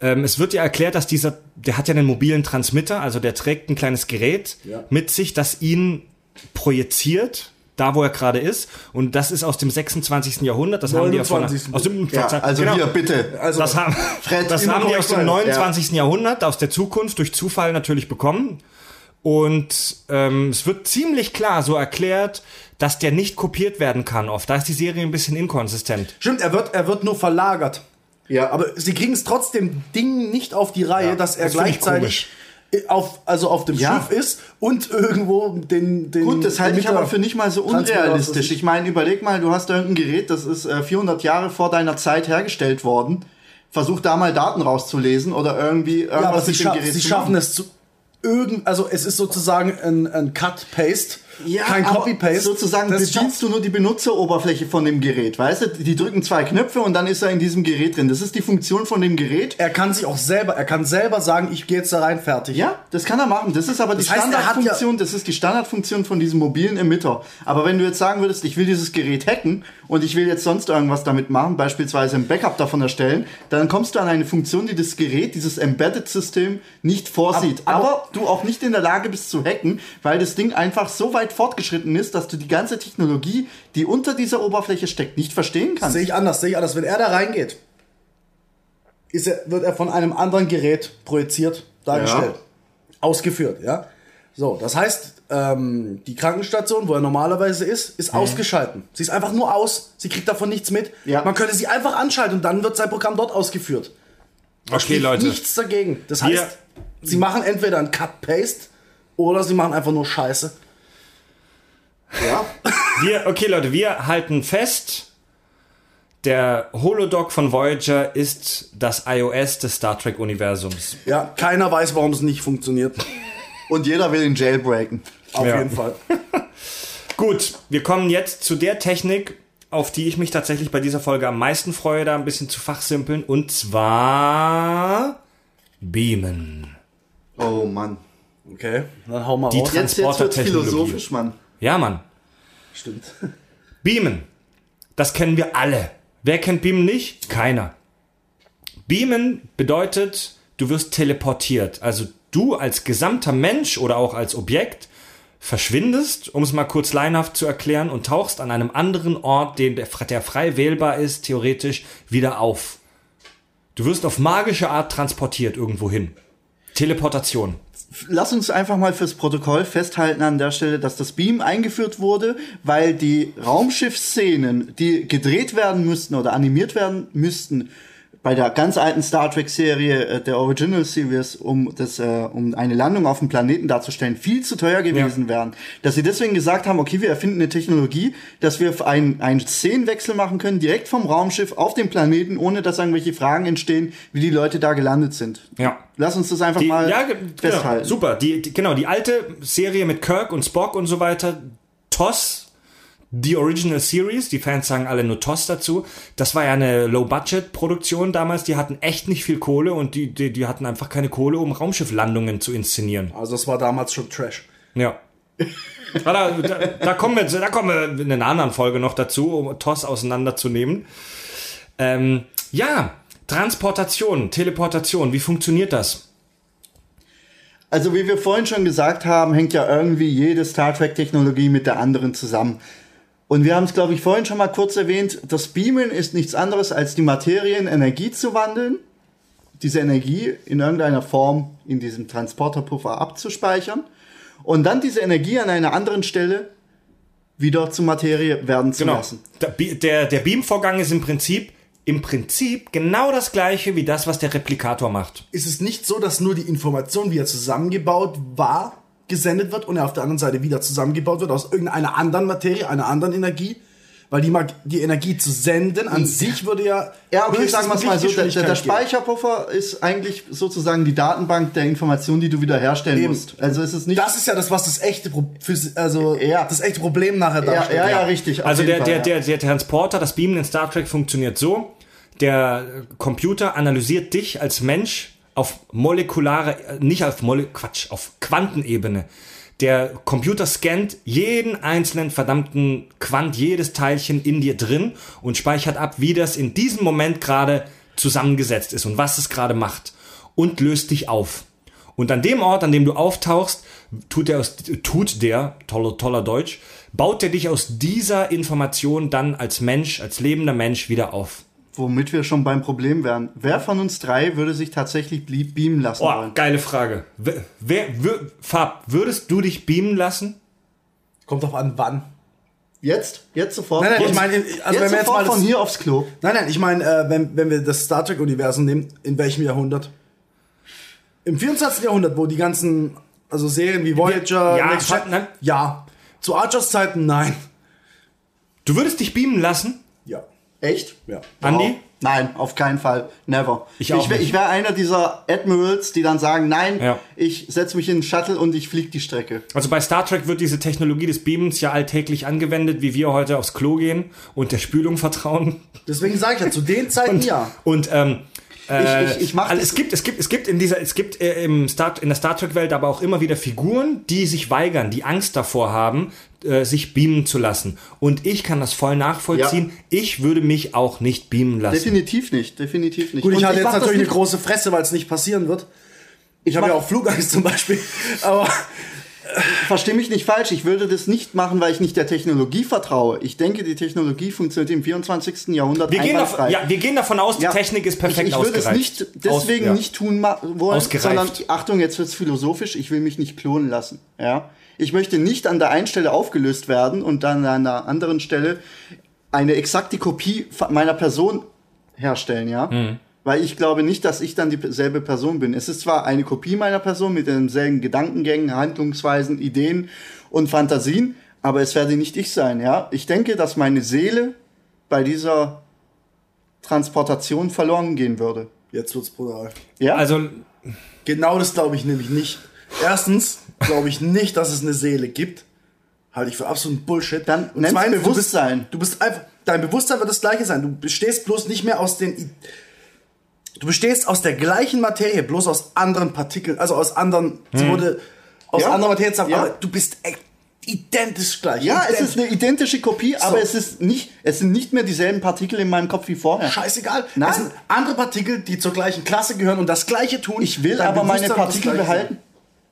Ähm, es wird ja erklärt, dass dieser, der hat ja einen mobilen Transmitter, also der trägt ein kleines Gerät Ja. mit sich, das ihn projiziert, da wo er gerade ist. Und das ist aus dem 26. Jahrhundert. Das haben die ja von, 29.. aus dem, ja, also genau. hier, bitte. Also, Das haben, Fred, das haben die aus dem bleiben. 29. Jahrhundert, aus der Zukunft, durch Zufall natürlich bekommen. Und ähm, es wird ziemlich klar so erklärt, dass der nicht kopiert werden kann oft. Da ist die Serie ein bisschen inkonsistent. Stimmt, er wird, er wird nur verlagert. Ja. Aber sie kriegen es trotzdem Ding nicht auf die Reihe, Ja, dass er das gleichzeitig auf, also auf dem Ja. Schiff ist und irgendwo den, den Gut, das halte ich aber für nicht mal so unrealistisch. Ich meine, überleg mal, du hast irgendein Gerät, das ist äh, 400 Jahre vor deiner Zeit hergestellt worden. Versuch da mal Daten rauszulesen oder irgendwie irgendwas Ja, aber sie, mit dem Gerät sie zu schaffen es zu irgend, also es ist sozusagen ein, ein Cut-Paste, kein aber Copy-Paste. Sozusagen Das bedienst du nur die Benutzeroberfläche von dem Gerät, weißt du? Die drücken zwei Knöpfe und dann ist er in diesem Gerät drin. Das ist die Funktion von dem Gerät. er kann sich auch selber, er kann selber sagen, ich gehe jetzt da rein, fertig. Ja, das kann er machen. Das ist aber die Das heißt, er hat ja- Standardfunktion, das ist die Standardfunktion von diesem mobilen Emitter. Aber wenn du jetzt sagen würdest, ich will dieses Gerät hacken und ich will jetzt sonst irgendwas damit machen, beispielsweise ein Backup davon erstellen, dann kommst du an eine Funktion, die das Gerät, dieses Embedded-System nicht vorsieht. Ab- aber- aber du auch nicht in der Lage bist zu hacken, weil das Ding einfach so weit fortgeschritten ist, dass du die ganze Technologie, die unter dieser Oberfläche steckt, nicht verstehen kannst. Sehe ich anders, sehe ich anders. Wenn er da reingeht, ist er, wird er von einem anderen Gerät projiziert, dargestellt, ausgeführt, ja. So, das heißt, ähm, die Krankenstation, wo er normalerweise ist, ist ausgeschalten. Sie ist einfach nur aus, sie kriegt davon nichts mit. Ja. Man könnte sie einfach anschalten und dann wird sein Programm dort ausgeführt. Okay, Spricht Leute. Nichts dagegen. Das heißt, sie machen entweder ein Cut-Paste oder sie machen einfach nur Scheiße. Ja. Wir, okay, Leute, wir halten fest, der Holodoc von Voyager ist das iOS des Star Trek-Universums. Ja, keiner weiß, warum es nicht funktioniert. Und jeder will ihn jailbreaken. Auf Ja. jeden Fall. Gut, wir kommen jetzt zu der Technik, auf die ich mich tatsächlich bei dieser Folge am meisten freue, da ein bisschen zu fachsimpeln, und zwar Beamen. Oh Mann. Okay, dann hau mal Die raus. Jetzt, jetzt Transportertechnologie. philosophisch, Mann. Ja, Mann. Stimmt. Beamen. Das kennen wir alle. Wer kennt Beamen nicht? Keiner. Beamen bedeutet, du wirst teleportiert. Also du als gesamter Mensch oder auch als Objekt verschwindest, um es mal kurz leinhaft zu erklären, und tauchst an einem anderen Ort, den, der, der frei wählbar ist, theoretisch, wieder auf. Du wirst auf magische Art transportiert irgendwo hin. Teleportation. Lass uns einfach mal fürs Protokoll festhalten an der Stelle, dass das Beam eingeführt wurde, weil die Raumschiff-Szenen, die gedreht werden müssten oder animiert werden müssten, bei der ganz alten Star Trek-Serie, äh, der Original Series, um, das, äh, um eine Landung auf dem Planeten darzustellen, viel zu teuer gewesen wären. Dass sie deswegen gesagt haben, okay, wir erfinden eine Technologie, dass wir einen, einen Szenenwechsel machen können, direkt vom Raumschiff auf den Planeten, ohne dass irgendwelche Fragen entstehen, wie die Leute da gelandet sind. Ja. Lass uns das einfach Die, mal ja, ge- festhalten. Genau, super. Die, die, genau, die alte Serie mit Kirk und Spock und so weiter, TOS, die Original Series, die Fans sagen alle nur TOS dazu, das war ja eine Low-Budget-Produktion damals, die hatten echt nicht viel Kohle und die, die, die hatten einfach keine Kohle, um Raumschifflandungen zu inszenieren. Also das war damals schon Trash. Ja. Aber da, da, da, kommen wir, da kommen wir in einer anderen Folge noch dazu, um TOS auseinanderzunehmen. Ähm, ja, Transportation, Teleportation, wie funktioniert das? Also wie wir vorhin schon gesagt haben, hängt ja irgendwie jede Star Trek-Technologie mit der anderen zusammen. Und wir haben es, glaube ich, vorhin schon mal kurz erwähnt, das Beamen ist nichts anderes, als die Materie in Energie zu wandeln, diese Energie in irgendeiner Form in diesem Transporterpuffer abzuspeichern und dann diese Energie an einer anderen Stelle wieder zu Materie werden zu Genau. lassen. Der, der, der Beam-Vorgang ist im Prinzip, im Prinzip genau das gleiche wie das, was der Replikator macht. Ist es nicht so, dass nur die Information, wie er zusammengebaut war, gesendet wird und er auf der anderen Seite wieder zusammengebaut wird aus irgendeiner anderen Materie, einer anderen Energie? Weil die, Mag die Energie zu senden an sich würde ja. Ja, okay, sagen wir es mal so, der, der. Speicherpuffer ist eigentlich sozusagen die Datenbank der Informationen, die du wieder herstellen Eben. musst. Also es ist nicht... Das ist ja das, was das echte, Pro also Ja. das echte Problem nachher ja, darstellt. ja, ja, richtig. auf Also der, Fall, der, ja. der, der Transporter, das Beamen in Star Trek funktioniert so, der Computer analysiert dich als Mensch auf molekulare, nicht auf Mole, Quatsch, auf Quantenebene. Der Computer scannt jeden einzelnen verdammten Quant, jedes Teilchen in dir drin und speichert ab, wie das in diesem Moment gerade zusammengesetzt ist und was es gerade macht und löst dich auf. Und an dem Ort, an dem du auftauchst, tut der, tut der, toller, toller Deutsch, baut der dich aus dieser Information dann als Mensch, als lebender Mensch wieder auf. Womit wir schon beim Problem wären. Wer von uns drei würde sich tatsächlich beamen lassen Oh, wollen? geile Frage. Wer, wer wür, Fab, würdest du dich beamen lassen? Kommt doch an, wann. Jetzt? Jetzt sofort? Nein, nein, jetzt, ich meine, also wenn wir jetzt sofort mal das, von hier aufs Klo. Nein, nein, ich meine, äh, wenn, wenn wir das Star Trek-Universum nehmen, in welchem Jahrhundert? Im 24. Jahrhundert, wo die ganzen, also Serien wie Voyager, Ja, Next Gen, nein. ja. Zu Archers Zeiten, nein. Du würdest dich beamen lassen? Echt? Ja. Andi? Nein, auf keinen Fall. Never. Ich ich ich wäre einer dieser Admirals, die dann sagen, nein, Ja. ich setze mich in den Shuttle und ich fliege die Strecke. Also bei Star Trek wird diese Technologie des Beamens ja alltäglich angewendet, wie wir heute aufs Klo gehen und der Spülung vertrauen. Deswegen sage ich ja, zu den Zeiten ja. Und ähm, äh, Ich- ich- ich mach also es gibt es gibt es gibt in dieser es gibt äh, im Star, in der Star Trek Welt aber auch immer wieder Figuren, die sich weigern, die Angst davor haben, äh, sich beamen zu lassen. Und ich kann das voll nachvollziehen. Ich würde mich auch nicht beamen lassen. Definitiv nicht, definitiv nicht. Gut, ich Und hatte jetzt natürlich eine große Fresse, weil es nicht passieren wird. Ich habe ja auch Flugangst zum Beispiel. Aber Versteh mich nicht falsch, ich würde das nicht machen, weil ich nicht der Technologie vertraue. Ich denke, die Technologie funktioniert im 24. Jahrhundert wir gehen, davon, ja, wir gehen davon aus, die Ja. Technik ist perfekt ich, ich würde es nicht deswegen Aus- ja. nicht tun wollen, Ausgereift. sondern Achtung, jetzt wird's philosophisch, ich will mich nicht klonen lassen. Ja? Ich möchte nicht an der einen Stelle aufgelöst werden und dann an einer anderen Stelle eine exakte Kopie meiner Person herstellen, ja? Mhm. Weil ich glaube nicht, dass ich dann dieselbe Person bin. Es ist zwar eine Kopie meiner Person mit denselben Gedankengängen, Handlungsweisen, Ideen und Fantasien, aber es werde nicht ich sein, ja? Ich denke, dass meine Seele bei dieser Transportation verloren gehen würde. jetzt wird's brutal. Ja? Also Genau das glaube ich nämlich nicht. Erstens glaube ich nicht, dass es eine Seele gibt. Halte ich für absoluten Bullshit. Dann Und nenn's zweitens, Bewusstsein. Du bist, du bist einfach, dein Bewusstsein wird das gleiche sein. Du bestehst bloß nicht mehr aus den. Du bestehst aus der gleichen Materie, bloß aus anderen Partikeln, also aus anderen, es wurde aus Ja. anderer Materie zusammen, Ja. aber du bist echt identisch gleich. ja, es Identisch. ist eine identische Kopie, aber es ist nicht, es sind nicht mehr dieselben Partikel in meinem Kopf wie vorher. Scheißegal. Nein. Es sind andere Partikel, die zur gleichen Klasse gehören und das gleiche tun. Ich will aber meine das Partikel behalten.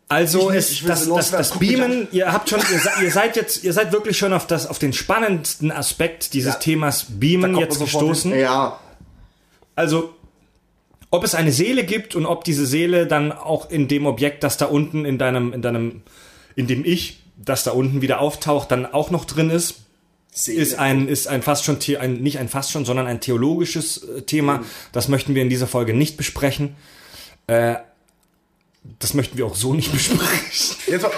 Also Ich nicht, es, ich das, das, das mich Beamen, ihr habt schon, ihr, ihr seid jetzt, ihr seid wirklich schon auf das, auf den spannendsten Aspekt dieses Ja. Themas Beamen jetzt gestoßen. Ja. Also, ob es eine Seele gibt und ob diese Seele dann auch in dem Objekt, das da unten in deinem, in deinem, in dem Ich, das da unten wieder auftaucht, dann auch noch drin ist, Seele. ist ein, ist ein fast schon, ein, nicht ein fast schon, sondern ein theologisches äh, Thema. Das möchten wir in dieser Folge nicht besprechen. Äh, das möchten wir auch so nicht besprechen. Jetzt mal,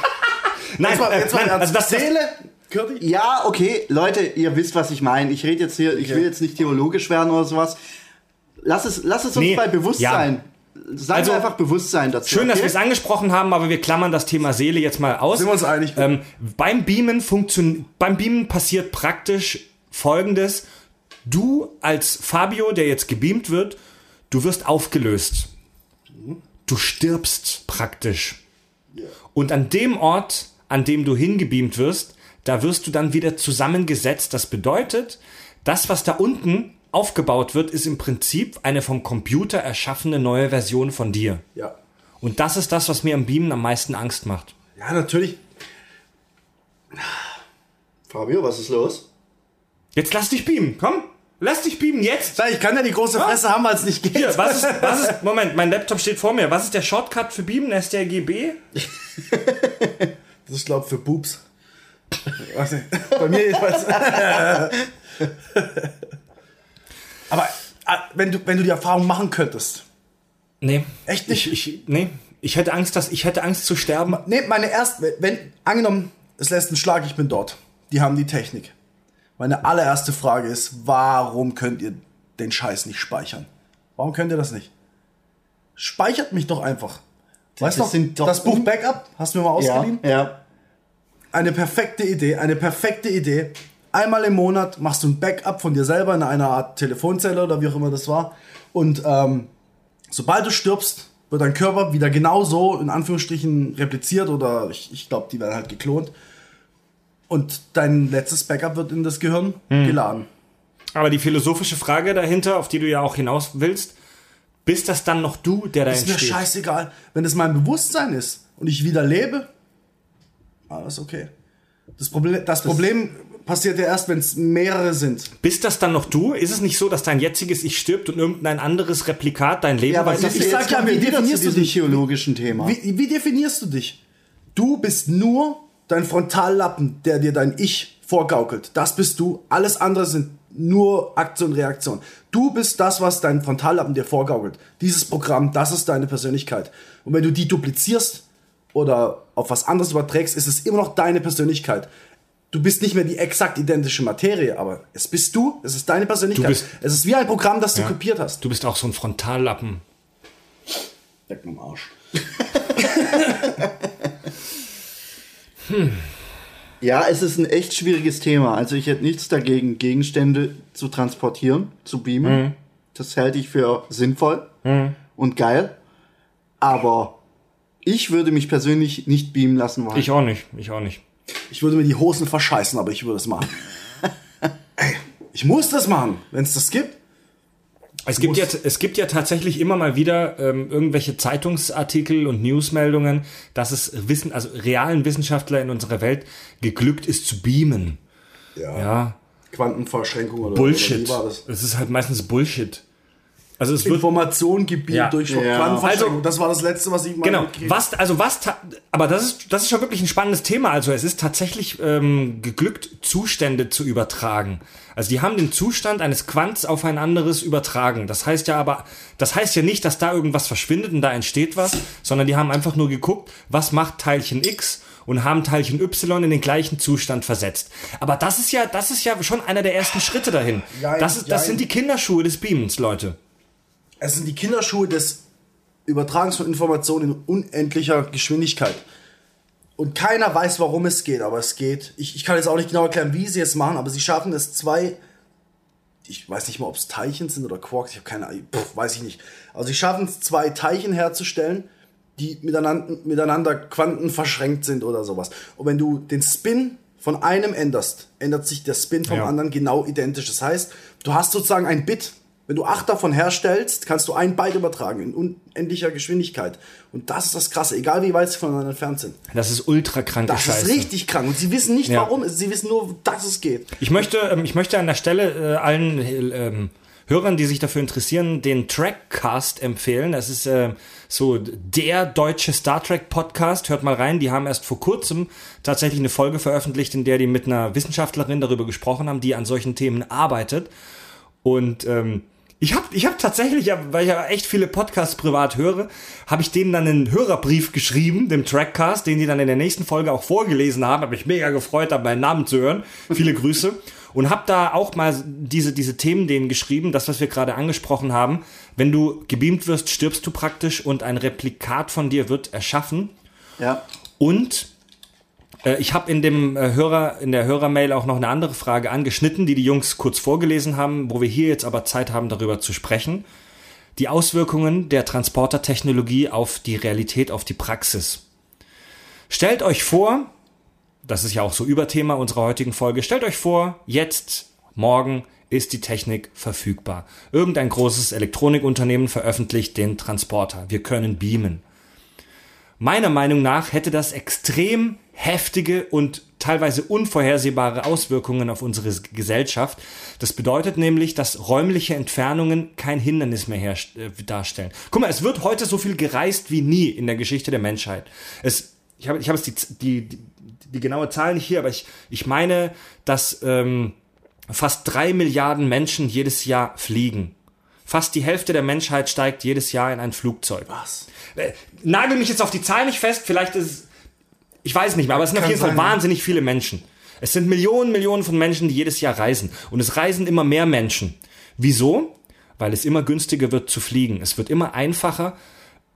Nein, jetzt mal, äh, jetzt mal nein also das, Seele, Curti? Ja, okay, Leute, ihr wisst, was ich meine. Ich rede jetzt hier, ich will jetzt nicht theologisch werden oder sowas. Lass es, lass es uns Nee, bei Bewusstsein. Sagen Also, wir einfach Bewusstsein dazu. Schön, dass okay? wir es angesprochen haben, aber wir klammern das Thema Seele jetzt mal aus. Sind wir uns einig? Ähm, beim Beamen funktioniert, beim Beamen passiert praktisch Folgendes. Du als Fabio, der jetzt gebeamt wird, du wirst aufgelöst. Du stirbst praktisch. Und an dem Ort, an dem du hingebeamt wirst, da wirst du dann wieder zusammengesetzt. Das bedeutet, das, was da unten aufgebaut wird, ist im Prinzip eine vom Computer erschaffene neue Version von dir. Ja. Und das ist das, was mir am Beamen am meisten Angst macht. Ja, natürlich. Fabio, was ist los? Jetzt lass dich beamen, komm. Lass dich beamen jetzt. Ich kann ja die große Fresse haben, weil es nicht geht. Hier, was ist, was ist, Moment, mein Laptop steht vor mir. Was ist der Shortcut für Beamen? STRGB? Das ist, glaub für Boobs. Bei mir jedenfalls. Aber ah, wenn du, wenn du die Erfahrung machen könntest. Nee. Echt nicht? Ich, ich, nee. Ich hätte Angst, dass, ich hätte Angst zu sterben. Nee, meine erste, wenn, angenommen, es lässt einen Schlag, ich bin dort. Die haben die Technik. Meine allererste Frage ist, warum könnt ihr den Scheiß nicht speichern? Warum könnt ihr das nicht? Speichert mich doch einfach. Weißt du, Das sind doch das Buch Backup, hast du mir mal Ja, ausgeliehen? ja. Eine perfekte Idee, eine perfekte Idee. Einmal im Monat machst du ein Backup von dir selber in einer Art Telefonzelle oder wie auch immer das war. Und ähm, sobald du stirbst, wird dein Körper wieder genauso in Anführungsstrichen repliziert oder ich, ich glaube, die werden halt geklont. Und dein letztes Backup wird in das Gehirn geladen. Aber die philosophische Frage dahinter, auf die du ja auch hinaus willst, bist das dann noch du, der da Ist mir entsteht? scheißegal. Wenn es mein Bewusstsein ist und ich wieder lebe, alles okay. Das Problem, das Problem passiert ja erst, wenn es mehrere sind. Bist das dann noch du? Ist es nicht so, dass dein jetziges Ich stirbt und irgendein anderes Replikat dein Leben Ja, aber weiter... Ich sag ja, wie definierst du dich? theologischen Thema? Wie, wie definierst du dich? Du bist nur dein Frontallappen, der dir dein Ich vorgaukelt. Das bist du. Alles andere sind nur Aktion und Reaktion. Du bist das, was dein Frontallappen dir vorgaukelt. Dieses Programm, das ist deine Persönlichkeit. Und wenn du die duplizierst oder auf was anderes überträgst, ist es immer noch deine Persönlichkeit. Du bist nicht mehr die exakt identische Materie, aber es bist du, es ist deine Persönlichkeit. Du bist- es ist wie ein Programm, das du Ja. kopiert hast. Du bist auch so ein Frontallappen. Leck mir am Arsch. Ja, es ist ein echt schwieriges Thema. Also ich hätte nichts dagegen, Gegenstände zu transportieren, zu beamen. Mhm. Das halte ich für sinnvoll und geil. Aber ich würde mich persönlich nicht beamen lassen wollen. Ich auch nicht, ich auch nicht. Ich würde mir die Hosen verscheißen, aber ich würde es machen. Ey, ich muss das machen, wenn es das gibt. Es gibt, ja, es gibt ja tatsächlich immer mal wieder ähm, irgendwelche Zeitungsartikel und Newsmeldungen, dass es Wissen, also realen Wissenschaftler in unserer Welt geglückt ist zu beamen. Ja, Quantenverschränkung oder Bullshit. Oder das? Es ist halt meistens Bullshit. Also es wird Information gebiet Ja. durch Ja. Quantenverschränkung. Also- das war das letzte, was ich mal Genau. Was, also was, ta- aber das ist, das ist schon wirklich ein spannendes Thema. Also es ist tatsächlich ähm, geglückt, Zustände zu übertragen. Also die haben den Zustand eines Quants auf ein anderes übertragen. Das heißt ja aber, das heißt ja nicht, dass da irgendwas verschwindet und da entsteht was, sondern die haben einfach nur geguckt, was macht Teilchen X und haben Teilchen Y in den gleichen Zustand versetzt. Aber das ist ja, das ist ja schon einer der ersten Schritte dahin. Jein, Das, ist, das jein. sind die Kinderschuhe des Beamens, Leute. Es sind die Kinderschuhe des Übertragens von Informationen in unendlicher Geschwindigkeit. Und keiner weiß, warum es geht, aber es geht. Ich, ich kann jetzt auch nicht genau erklären, wie sie es machen, aber sie schaffen es zwei. Ich weiß nicht mal, ob es Teilchen sind oder Quarks, ich habe keine Ahnung, pff, weiß ich nicht. Also sie schaffen es, zwei Teilchen herzustellen, die miteinander, miteinander quantenverschränkt sind oder sowas. Und wenn du den Spin von einem änderst, ändert sich der Spin vom Ja. anderen genau identisch. Das heißt, du hast sozusagen ein Bit. Wenn du acht davon herstellst, kannst du ein Byte übertragen in unendlicher Geschwindigkeit. Und das ist das Krasse, egal wie weit sie voneinander entfernt sind. Das ist ultra kranke Das Scheiße. ist richtig krank. Und sie wissen nicht, Ja. warum. Sie wissen nur, dass es geht. Ich möchte, ähm, ich möchte an der Stelle äh, allen ähm, Hörern, die sich dafür interessieren, den Trackcast empfehlen. Das ist äh, so der deutsche Star Trek Podcast. Hört mal rein. Die haben erst vor kurzem tatsächlich eine Folge veröffentlicht, in der die mit einer Wissenschaftlerin darüber gesprochen haben, die an solchen Themen arbeitet. Und ähm, ich habe ich hab tatsächlich, weil ich ja echt viele Podcasts privat höre, habe ich denen dann einen Hörerbrief geschrieben, dem Trackcast, den die dann in der nächsten Folge auch vorgelesen haben. Habe mich mega gefreut, da meinen Namen zu hören. Viele Grüße. Und habe da auch mal diese, diese Themen denen geschrieben, das, was wir gerade angesprochen haben. Wenn du gebeamt wirst, stirbst du praktisch und ein Replikat von dir wird erschaffen. Ja. Und ich habe in dem äh, Hörer in der Hörermail auch noch eine andere Frage angeschnitten, die die Jungs kurz vorgelesen haben, wo wir hier jetzt aber Zeit haben, darüber zu sprechen. Die Auswirkungen der Transportertechnologie auf die Realität, auf die Praxis. Stellt euch vor, das ist ja auch so Überthema unserer heutigen Folge, stellt euch vor, jetzt, morgen ist die Technik verfügbar. Irgendein großes Elektronikunternehmen veröffentlicht den Transporter. Wir können beamen. Meiner Meinung nach hätte das extrem heftige und teilweise unvorhersehbare Auswirkungen auf unsere Gesellschaft. Das bedeutet nämlich, dass räumliche Entfernungen kein Hindernis mehr äh, darstellen. Guck mal, es wird heute so viel gereist wie nie in der Geschichte der Menschheit. Es, ich habe ich hab jetzt die, die, die, die genaue Zahl nicht hier, aber ich, ich meine, dass ähm, fast drei Milliarden Menschen jedes Jahr fliegen. Fast die Hälfte der Menschheit steigt jedes Jahr in ein Flugzeug. Was? Äh, nagel mich jetzt auf die Zahl nicht fest, vielleicht ist es, ich weiß nicht mehr, aber es sind auf Kann jeden Fall sein. wahnsinnig viele Menschen. Es sind Millionen, Millionen von Menschen, die jedes Jahr reisen. Und es reisen immer mehr Menschen. Wieso? Weil es immer günstiger wird zu fliegen. Es wird immer einfacher,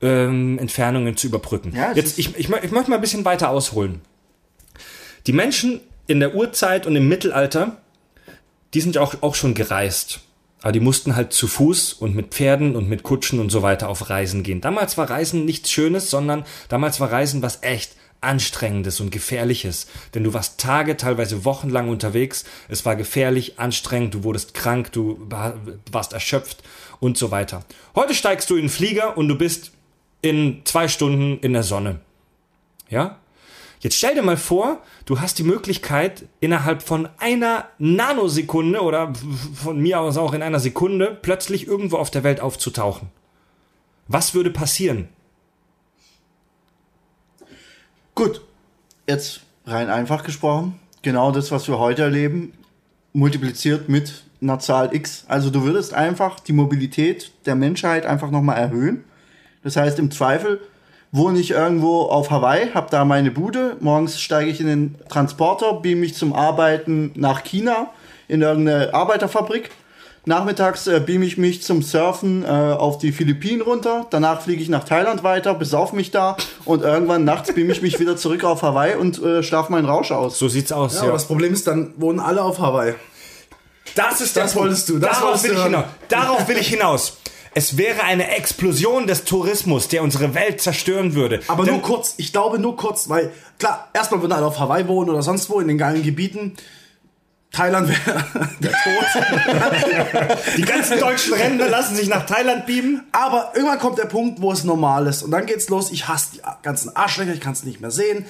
ähm, Entfernungen zu überbrücken. Ja, jetzt, ich, ich, ich möchte mal ein bisschen weiter ausholen. Die Menschen in der Urzeit und im Mittelalter, die sind auch, auch schon gereist. Aber die mussten halt zu Fuß und mit Pferden und mit Kutschen und so weiter auf Reisen gehen. Damals war Reisen nichts Schönes, sondern damals war Reisen was echt Anstrengendes und Gefährliches. Denn du warst Tage, teilweise wochenlang unterwegs. Es war gefährlich, anstrengend, du wurdest krank, du war- warst erschöpft und so weiter. Heute steigst du in den Flieger und du bist in zwei Stunden in der Sonne. Ja? Jetzt stell dir mal vor, du hast die Möglichkeit, innerhalb von einer Nanosekunde oder von mir aus auch in einer Sekunde plötzlich irgendwo auf der Welt aufzutauchen. Was würde passieren? Gut, jetzt rein einfach gesprochen, genau das, was wir heute erleben, multipliziert mit einer Zahl x. Also du würdest einfach die Mobilität der Menschheit einfach nochmal erhöhen. Das heißt, im Zweifel wohne ich irgendwo auf Hawaii, habe da meine Bude, morgens steige ich in den Transporter, beam mich zum Arbeiten nach China in irgendeine Arbeiterfabrik. Nachmittags äh, beam ich mich zum Surfen äh, auf die Philippinen runter. Danach fliege ich nach Thailand weiter, besauf mich da und irgendwann nachts beam ich mich wieder zurück auf Hawaii und äh, schlafe meinen Rausch aus. So sieht's aus. Ja, Ja, aber das Problem ist, dann wohnen alle auf Hawaii. Das ist Das wolltest du, das Darauf, wolltest will du ich hinaus. Darauf will ich hinaus. Es wäre eine Explosion des Tourismus, der unsere Welt zerstören würde. Aber Denn- nur kurz, ich glaube nur kurz, weil klar, erstmal würden alle auf Hawaii wohnen oder sonst wo in den geilen Gebieten. Thailand wäre der Tod. Die ganzen deutschen Rentner lassen sich nach Thailand beamen. Aber irgendwann kommt der Punkt, wo es normal ist. Und dann geht's los, ich hasse die ganzen Arschlöcher, ich kann es nicht mehr sehen.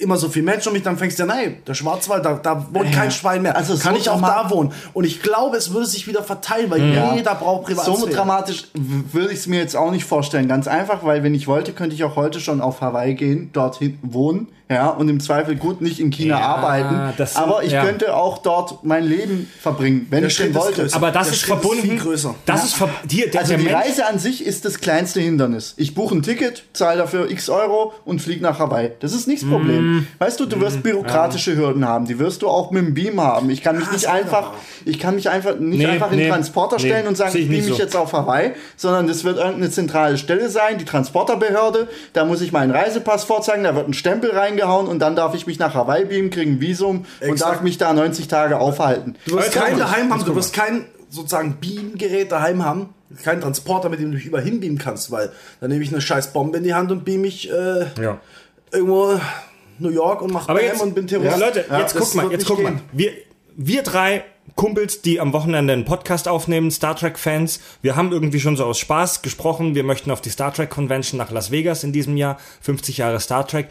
Immer so viele Menschen um mich, dann fängst du ja, nein, der Schwarzwald, da, da wohnt kein Schwein mehr. Also kann so ich auch da wohnen. Und ich glaube, es würde sich wieder verteilen, weil Ja. jeder braucht Privatsphäre. So dramatisch würde ich es mir jetzt auch nicht vorstellen. Ganz einfach, weil wenn ich wollte, könnte ich auch heute schon auf Hawaii gehen, dorthin wohnen, ja, und im Zweifel gut nicht in China Ja, arbeiten. das- aber ich ja. könnte auch dort mein Leben verbringen, wenn Der ich denn Schritt ist wollte. Aber das Der ist Schritt ist verbunden. viel größer. Das ist ver hier, der, Also der die Mensch, Reise an sich ist das kleinste Hindernis. Ich buche ein Ticket, zahle dafür x Euro und fliege nach Hawaii. Das ist nichts Problem. Weißt du, du wirst bürokratische Hürden haben. Die wirst du auch mit dem Beam haben. Ich kann mich nicht sag doch einfach, ich kann mich einfach nicht Nee, einfach in nee, den Transporter nee, stellen und sagen, ich beam nicht mich so. jetzt auf Hawaii, sondern das wird irgendeine zentrale Stelle sein, die Transporterbehörde. Da muss ich meinen Reisepass vorzeigen, da wird ein Stempel reingehauen und dann darf ich mich nach Hawaii beamen, kriege ein Visum und Exakt. darf mich da 90 Tage aufhalten. Du wirst kein daheim haben, du wirst kein sozusagen Beamgerät daheim haben, kein Transporter, mit dem du dich überall hinbeamen kannst, weil dann nehme ich eine scheiß Bombe in die Hand und beam mich äh, ja. irgendwo New York und mach Aber Bam jetzt, und bin Terrorist. ja, Leute, jetzt guck mal, jetzt guck mal. Wir, wir drei Kumpels, die am Wochenende einen Podcast aufnehmen, Star Trek Fans, wir haben irgendwie schon so aus Spaß gesprochen, wir möchten auf die Star Trek Convention nach Las Vegas in diesem Jahr, 50 Jahre Star Trek.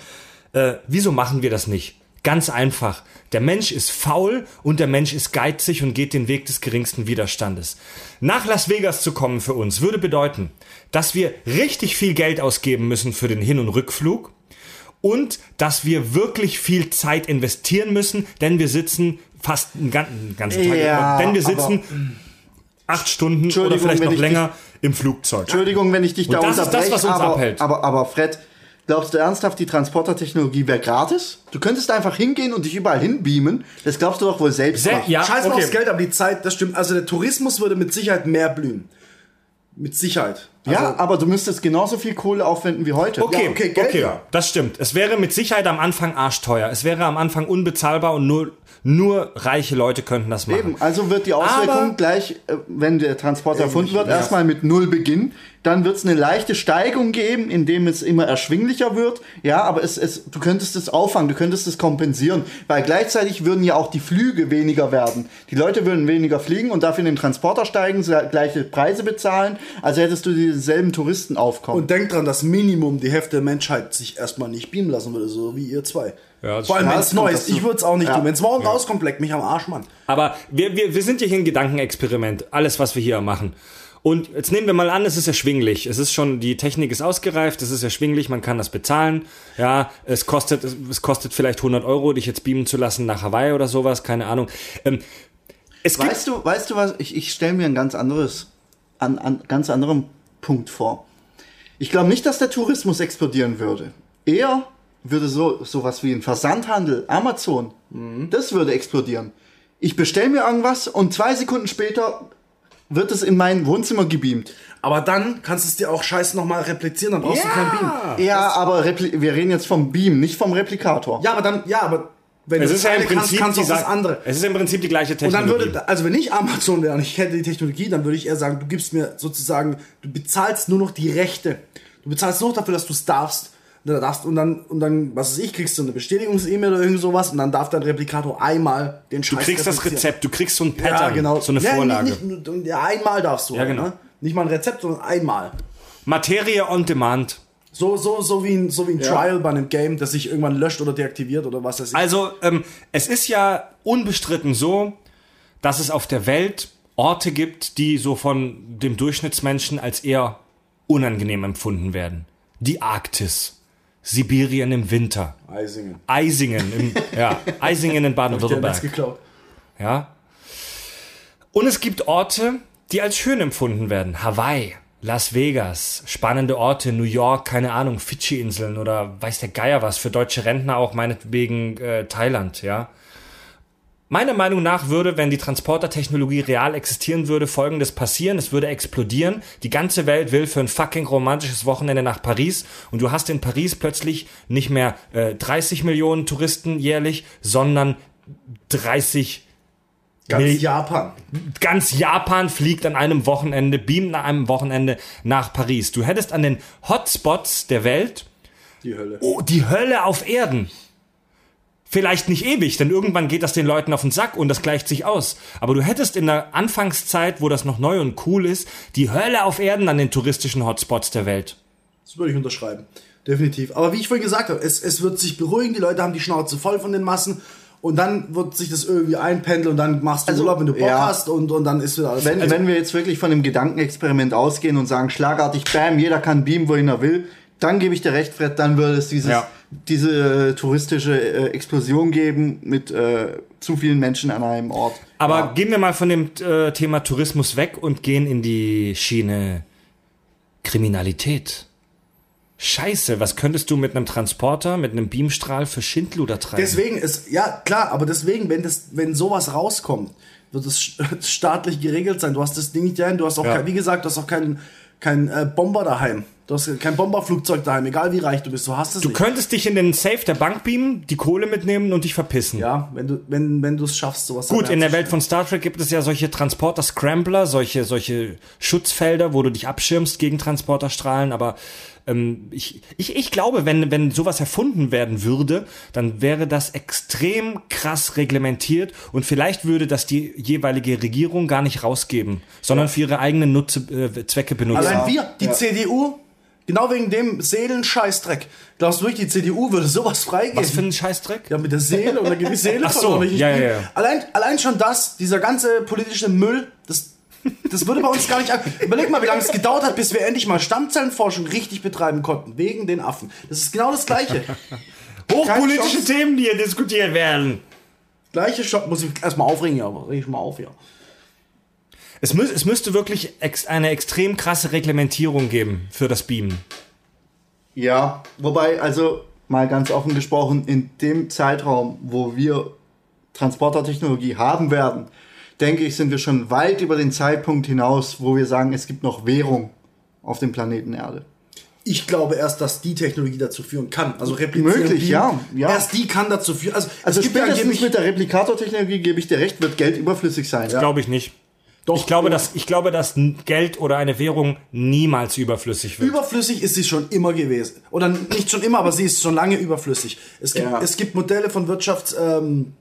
Äh, wieso machen wir das nicht? Ganz einfach. Der Mensch ist faul und der Mensch ist geizig und geht den Weg des geringsten Widerstandes. Nach Las Vegas zu kommen für uns würde bedeuten, dass wir richtig viel Geld ausgeben müssen für den Hin- und Rückflug und dass wir wirklich viel Zeit investieren müssen, denn wir sitzen fast einen gan- einen ganzen Tag, Ja, denn wir sitzen acht Stunden oder vielleicht noch länger im Flugzeug. Entschuldigung, wenn ich dich da das ist das, was uns aber, abhält. Aber, aber Fred, glaubst du ernsthaft, die Transportertechnologie wäre gratis? Du könntest einfach hingehen und dich überall hinbeamen. Das glaubst du doch wohl selbst. Nicht. ja, Scheiß mal okay. aufs Geld, aber die Zeit, das stimmt. Also der Tourismus würde mit Sicherheit mehr blühen. Mit Sicherheit. Also, ja, aber du müsstest genauso viel Kohle aufwenden wie heute. Okay, Ja, okay, okay, Geld, ja. das stimmt. Es wäre mit Sicherheit am Anfang arschteuer. Es wäre am Anfang unbezahlbar und nur, nur reiche Leute könnten das machen. Eben, also wird die Auswirkung Aber- gleich, äh, wenn der Transporter erfunden wird, erstmal mit Null beginnen. Dann wird es eine leichte Steigung geben, indem es immer erschwinglicher wird. Ja, aber es, es, du könntest es auffangen, du könntest es kompensieren, weil gleichzeitig würden ja auch die Flüge weniger werden. Die Leute würden weniger fliegen und dafür in den Transporter steigen, gleiche Preise bezahlen, also hättest du dieselben Touristenaufkommen. Und denk dran, dass Minimum die Hälfte der Menschheit sich erstmal nicht beamen lassen würde, so wie ihr zwei. Ja, das Vor allem, wenn Ja, es neu ist. Ich würde es auch nicht Ja. tun. Wenn es morgen rauskommt, leck mich am Arsch, Mann. Aber wir, wir, wir sind ja hier ein Gedankenexperiment, alles, was wir hier machen. Und jetzt nehmen wir mal an, es ist erschwinglich. Es ist schon, die Technik ist ausgereift, es ist erschwinglich, man kann das bezahlen. Ja, es kostet, es kostet vielleicht 100 Euro, dich jetzt beamen zu lassen nach Hawaii oder sowas, keine Ahnung. Ähm, es Weißt du, weißt du was? Ich, ich stelle mir ein ganz anderes, an, an ganz anderen Punkt vor. Ich glaube nicht, dass der Tourismus explodieren würde. Eher würde so sowas wie ein Versandhandel, Amazon, das würde explodieren. Ich bestelle mir irgendwas und zwei Sekunden später wird es in mein Wohnzimmer gebeamt. Aber dann kannst du es dir auch scheiße nochmal replizieren, dann brauchst du kein Beam. Ja, aber Repli wir reden jetzt vom Beam, nicht vom Replikator. Ja, aber dann, ja, aber wenn es du ist ja das im eine kannst, Prinzip kannst auch das andere. Es ist im Prinzip die gleiche Und dann Technologie. würde, also wenn ich Amazon wäre und ich hätte die Technologie, dann würde ich eher sagen, du gibst mir sozusagen, du bezahlst nur noch die Rechte. Du bezahlst nur noch dafür, dass du es darfst. Und dann, darfst, und dann, und dann, was weiß ich, kriegst du eine Bestätigungs-E-Mail oder irgend sowas und dann darf dein Replikator einmal den du Scheiß kriegst das. Rezept, du kriegst so ein Ja, Pattern, genau. so eine ja, Vorlage. Nicht, nicht, ja, einmal darfst du. Ja, halt, genau. Ne? Nicht mal ein Rezept, sondern einmal. Materie on Demand. So, so, so wie ein, so wie ein Ja. Trial bei einem Game, das sich irgendwann löscht oder deaktiviert oder was weiß ich. Also, ähm, es ist ja unbestritten so, dass es auf der Welt Orte gibt, die so von dem Durchschnittsmenschen als eher unangenehm empfunden werden. Die Arktis, Sibirien im Winter, Eisingen. Eisingen im, ja, Eisingen in Baden-Württemberg. geklaut. Ja. Und es gibt Orte, die als schön empfunden werden. Hawaii, Las Vegas, spannende Orte, New York, keine Ahnung, Fidschi-Inseln oder weiß der Geier was, für deutsche Rentner auch meinetwegen äh, Thailand, ja. Meiner Meinung nach würde, wenn die Transportertechnologie real existieren würde, folgendes passieren. Es würde explodieren. Die ganze Welt will für ein fucking romantisches Wochenende nach Paris. Und du hast in Paris plötzlich nicht mehr äh, 30 Millionen Touristen jährlich, sondern 30 Ganz Mil- Japan. ganz Japan fliegt an einem Wochenende, beamt an einem Wochenende nach Paris. Du hättest an den Hotspots der Welt Die Hölle. oh, die Hölle auf Erden. Vielleicht nicht ewig, denn irgendwann geht das den Leuten auf den Sack und das gleicht sich aus. Aber du hättest in der Anfangszeit, wo das noch neu und cool ist, die Hölle auf Erden an den touristischen Hotspots der Welt. Das würde ich unterschreiben. Definitiv. Aber wie ich vorhin gesagt habe, es, es wird sich beruhigen, die Leute haben die Schnauze voll von den Massen und dann wird sich das irgendwie einpendeln und dann machst du Also, Urlaub, wenn du Bock ja. hast und, und dann ist wieder alles Wenn, also, wenn wir jetzt wirklich von dem Gedankenexperiment ausgehen und sagen, schlagartig, bam, jeder kann beamen, wohin er will, dann gebe ich dir recht, Fred, dann würde es dieses, Ja. Diese äh, touristische äh, Explosion geben mit äh, zu vielen Menschen an einem Ort. Aber Ja. gehen wir mal von dem äh, Thema Tourismus weg und gehen in die Schiene Kriminalität. Scheiße, was könntest du mit einem Transporter, mit einem Beamstrahl für Schindluder treiben? Deswegen ist, ja klar, aber deswegen, wenn das, wenn sowas rauskommt, wird es st- staatlich geregelt sein. Du hast das Ding nicht daheim, du hast auch, Ja. kein, wie gesagt, du hast auch keinen kein, äh, Bomber daheim. Du hast kein Bomberflugzeug daheim, egal wie reich du bist, du hast es Du nicht. könntest dich in den Safe der Bank beamen, die Kohle mitnehmen und dich verpissen. Ja, wenn du wenn wenn du es schaffst, sowas Gut, in der Welt von Star Trek gibt es ja solche Transporter-Scrambler, solche, solche Schutzfelder, wo du dich abschirmst gegen Transporterstrahlen, aber ähm, ich, ich, ich glaube, wenn, wenn sowas erfunden werden würde, dann wäre das extrem krass reglementiert und vielleicht würde das die jeweilige Regierung gar nicht rausgeben, sondern für ihre eigenen Nutze, äh, Zwecke benutzen. Allein wir, die Ja. CDU, genau wegen dem Seelenscheißdreck. Glaubst du wirklich, die CDU würde sowas freigeben? Was für ein Scheißdreck? ja, mit der Seele oder gibt die Seele Ach so, ja, ja, ja. Allein, allein schon das, dieser ganze politische Müll, das, würde bei uns gar nicht. Überleg mal, wie lange es gedauert hat, bis wir endlich mal Stammzellenforschung richtig betreiben konnten. Wegen den Affen. Das ist genau das Gleiche. Hochpolitische. Themen, die hier diskutiert werden. Gleiche Shop muss ich erstmal aufregen, ja, aber reg ich mal auf hier. Es, müß, es müsste wirklich ex, eine extrem krasse Reglementierung geben für das Beamen. Ja, wobei, also mal ganz offen gesprochen, in dem Zeitraum, wo wir Transportertechnologie haben werden, denke ich, sind wir schon weit über den Zeitpunkt hinaus, wo wir sagen, es gibt noch Währung auf dem Planeten Erde. Ich glaube erst, dass die Technologie dazu führen kann. Also replizieren. Möglich, die, ja, ja. Erst die kann dazu führen. Also, Also es gibt ja spätestens angeblich- mit der Replikatortechnologie, gebe ich dir recht, wird Geld überflüssig sein. Glaube ich nicht. Doch, ich glaube, ja. dass, ich glaube, dass Geld oder eine Währung niemals überflüssig wird. Überflüssig ist sie schon immer gewesen. Oder nicht schon immer, aber sie ist schon lange überflüssig. Es gibt, Ja. es gibt Modelle von Wirtschaftsmathematikern, ähm,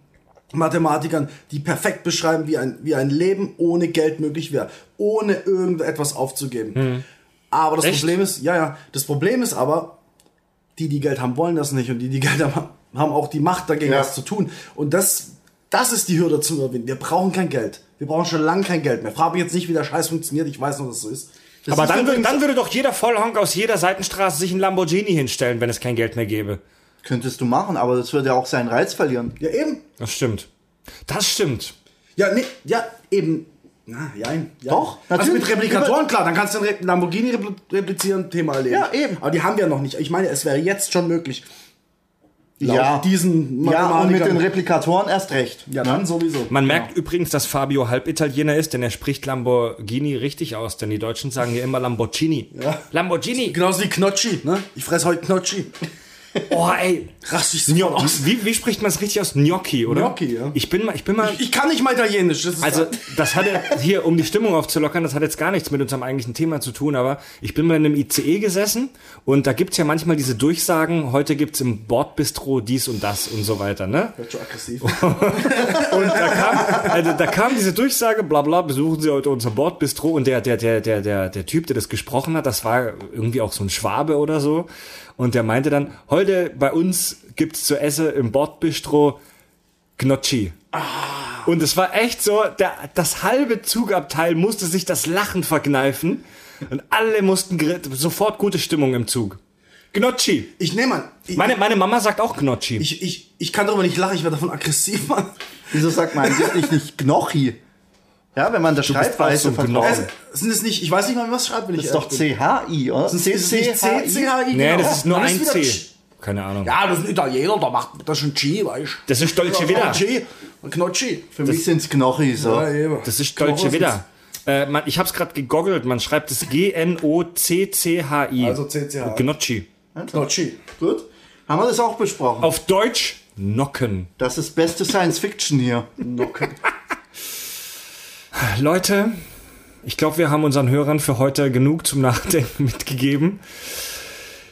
Mathematikern, die perfekt beschreiben, wie ein, wie ein Leben ohne Geld möglich wäre. Ohne irgendetwas aufzugeben. Aber das Hm. Echt? Problem ist, ja, ja, das Problem ist aber, die, die Geld haben, wollen das nicht. Und die, die Geld haben, haben auch die Macht dagegen, Ja. was zu tun. Und das, das ist die Hürde zu überwinden. Wir brauchen kein Geld. Wir brauchen schon lange kein Geld mehr. Frage mich jetzt nicht, wie der Scheiß funktioniert. Ich weiß noch, dass es so ist. Das Aber ist dann, dann würde doch jeder Vollhonk aus jeder Seitenstraße sich ein Lamborghini hinstellen, wenn es kein Geld mehr gäbe. Könntest du machen, aber das würde ja auch seinen Reiz verlieren. Ja, eben. Das stimmt. Das stimmt. Ja, nee, ja, eben. Na, jein. Ja. Doch, Also natürlich. mit Replikatoren, klar, dann kannst du den Re- Lamborghini repl replizieren, Thema erledigen. Ja, eben. Aber die haben wir noch nicht. Ich meine, es wäre jetzt schon möglich. Laut Ja. diesen Ja, und mit den. Replikatoren erst recht. Ja, dann sowieso. Man merkt übrigens, dass Fabio Halbitaliener ist, denn er spricht Lamborghini richtig aus, denn die Deutschen sagen ja immer Lamborghini. Ja. Lamborghini. Genauso wie Knotschi, ne? Ich fress heute Knotschi. Oh, ey. Raste ich Gno sofort aus. wie, wie spricht man es richtig aus? Gnocchi, oder? Gnocchi, ja. Ich bin mal, ich bin mal. Ich kann nicht mal Italienisch. Das ist Also, das hatte hier, um die Stimmung aufzulockern, das hat jetzt gar nichts mit unserem eigentlichen Thema zu tun, aber ich bin mal in einem ICE gesessen und da gibt's ja manchmal diese Durchsagen, heute gibt's im Bordbistro dies und das und so weiter, ne? Wird schon aggressiv. Und da kam, also da kam diese Durchsage, bla bla, besuchen Sie heute unser Bordbistro und der, der, der, der, der, der Typ, der das gesprochen hat, das war irgendwie auch so ein Schwabe oder so. Und der meinte dann, heute bei uns gibt's zu essen im Bordbistro Gnocchi. Und es war echt so, der, das halbe Zugabteil musste sich das Lachen verkneifen und alle mussten sofort gute Stimmung im Zug. Gnocchi. Ich nehme an. Ich, Meine, meine Mama sagt auch Gnocchi. ich, ich, ich kann darüber nicht lachen, ich werde davon aggressiv, Mann. Wieso sagt man eigentlich nicht Gnocchi? Ja, wenn man das auch Schreibweise so. Gnochi. Also, sind es nicht, ich weiß nicht mal, es schreibt, wenn Das ich ist doch. C-H-I, oder? Ist es nicht C-C-H-I? nee, das ist nur ein C. Keine Ahnung. Ja, das ist ein Italiener, der macht das ist ein G, weißt du. Das ist. G, ein Gnocchi. Für mich sind es Gnocchi, so. Das ist Knochen Vita. Äh, man, ich habe es gerade gegoggelt. Man schreibt es G-N-O-C-C-H-I. Also CCH. Gnocchi. Gnocchi. Gut. Haben wir das auch besprochen? Auf Deutsch Nocken. Das ist beste Science Fiction hier. Nocken. Leute, ich glaube, wir haben unseren Hörern für heute genug zum Nachdenken mitgegeben.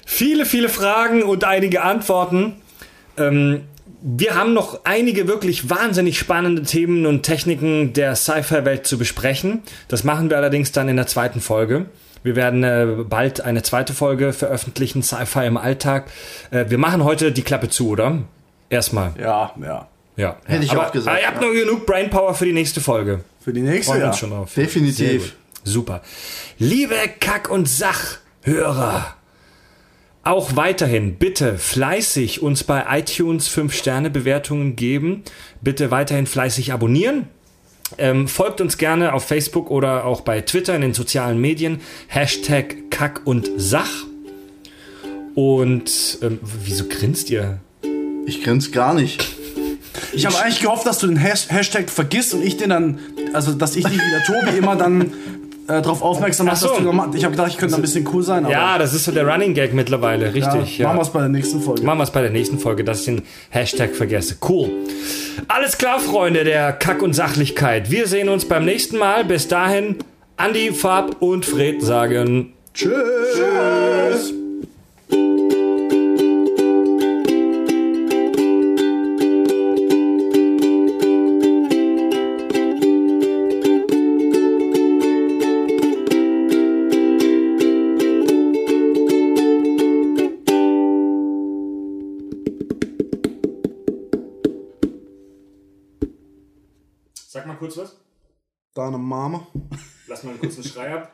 Viele, viele Fragen und einige Antworten. Ähm, wir haben noch einige wirklich wahnsinnig spannende Themen und Techniken der Sci-Fi-Welt zu besprechen. Das machen wir allerdings dann in der zweiten Folge. Wir werden äh, bald eine zweite Folge veröffentlichen, Sci-Fi im Alltag. Äh, wir machen heute die Klappe zu, oder? Erstmal. Ja, ja. Ja. Hätte ich Aber, auch gesagt, aber ihr habt ja. noch genug Brainpower für die nächste Folge. Für die nächste, Freuen wir ja. uns schon drauf. Definitiv. Super. Liebe Kack- und Sachhörer, auch weiterhin bitte fleißig uns bei iTunes 5-Sterne-Bewertungen geben. Bitte weiterhin fleißig abonnieren. Ähm, folgt uns gerne auf Facebook oder auch bei Twitter in den sozialen Medien. Hashtag Kack und Sach. Und ähm, wieso grinst ihr? Ich grinse gar nicht. Ich habe eigentlich gehofft, dass du den Has Hashtag vergisst und ich den dann, also dass ich nicht wie der Tobi immer dann äh, darauf aufmerksam mache, Ach so. dass du nochmal. Ich habe gedacht, ich könnte ein bisschen cool sein, Ja, das ist so der Running Gag mittlerweile, richtig. machen wir es bei der nächsten Folge. Machen wir es bei der nächsten Folge, dass ich den Hashtag vergesse. Cool. Alles klar, Freunde der Kack- und Sachlichkeit. Wir sehen uns beim nächsten Mal. Bis dahin, Andi, Fab und Fred sagen Tschüss. Sag Deine Mama. Lass mal einen kurzen Schrei ab.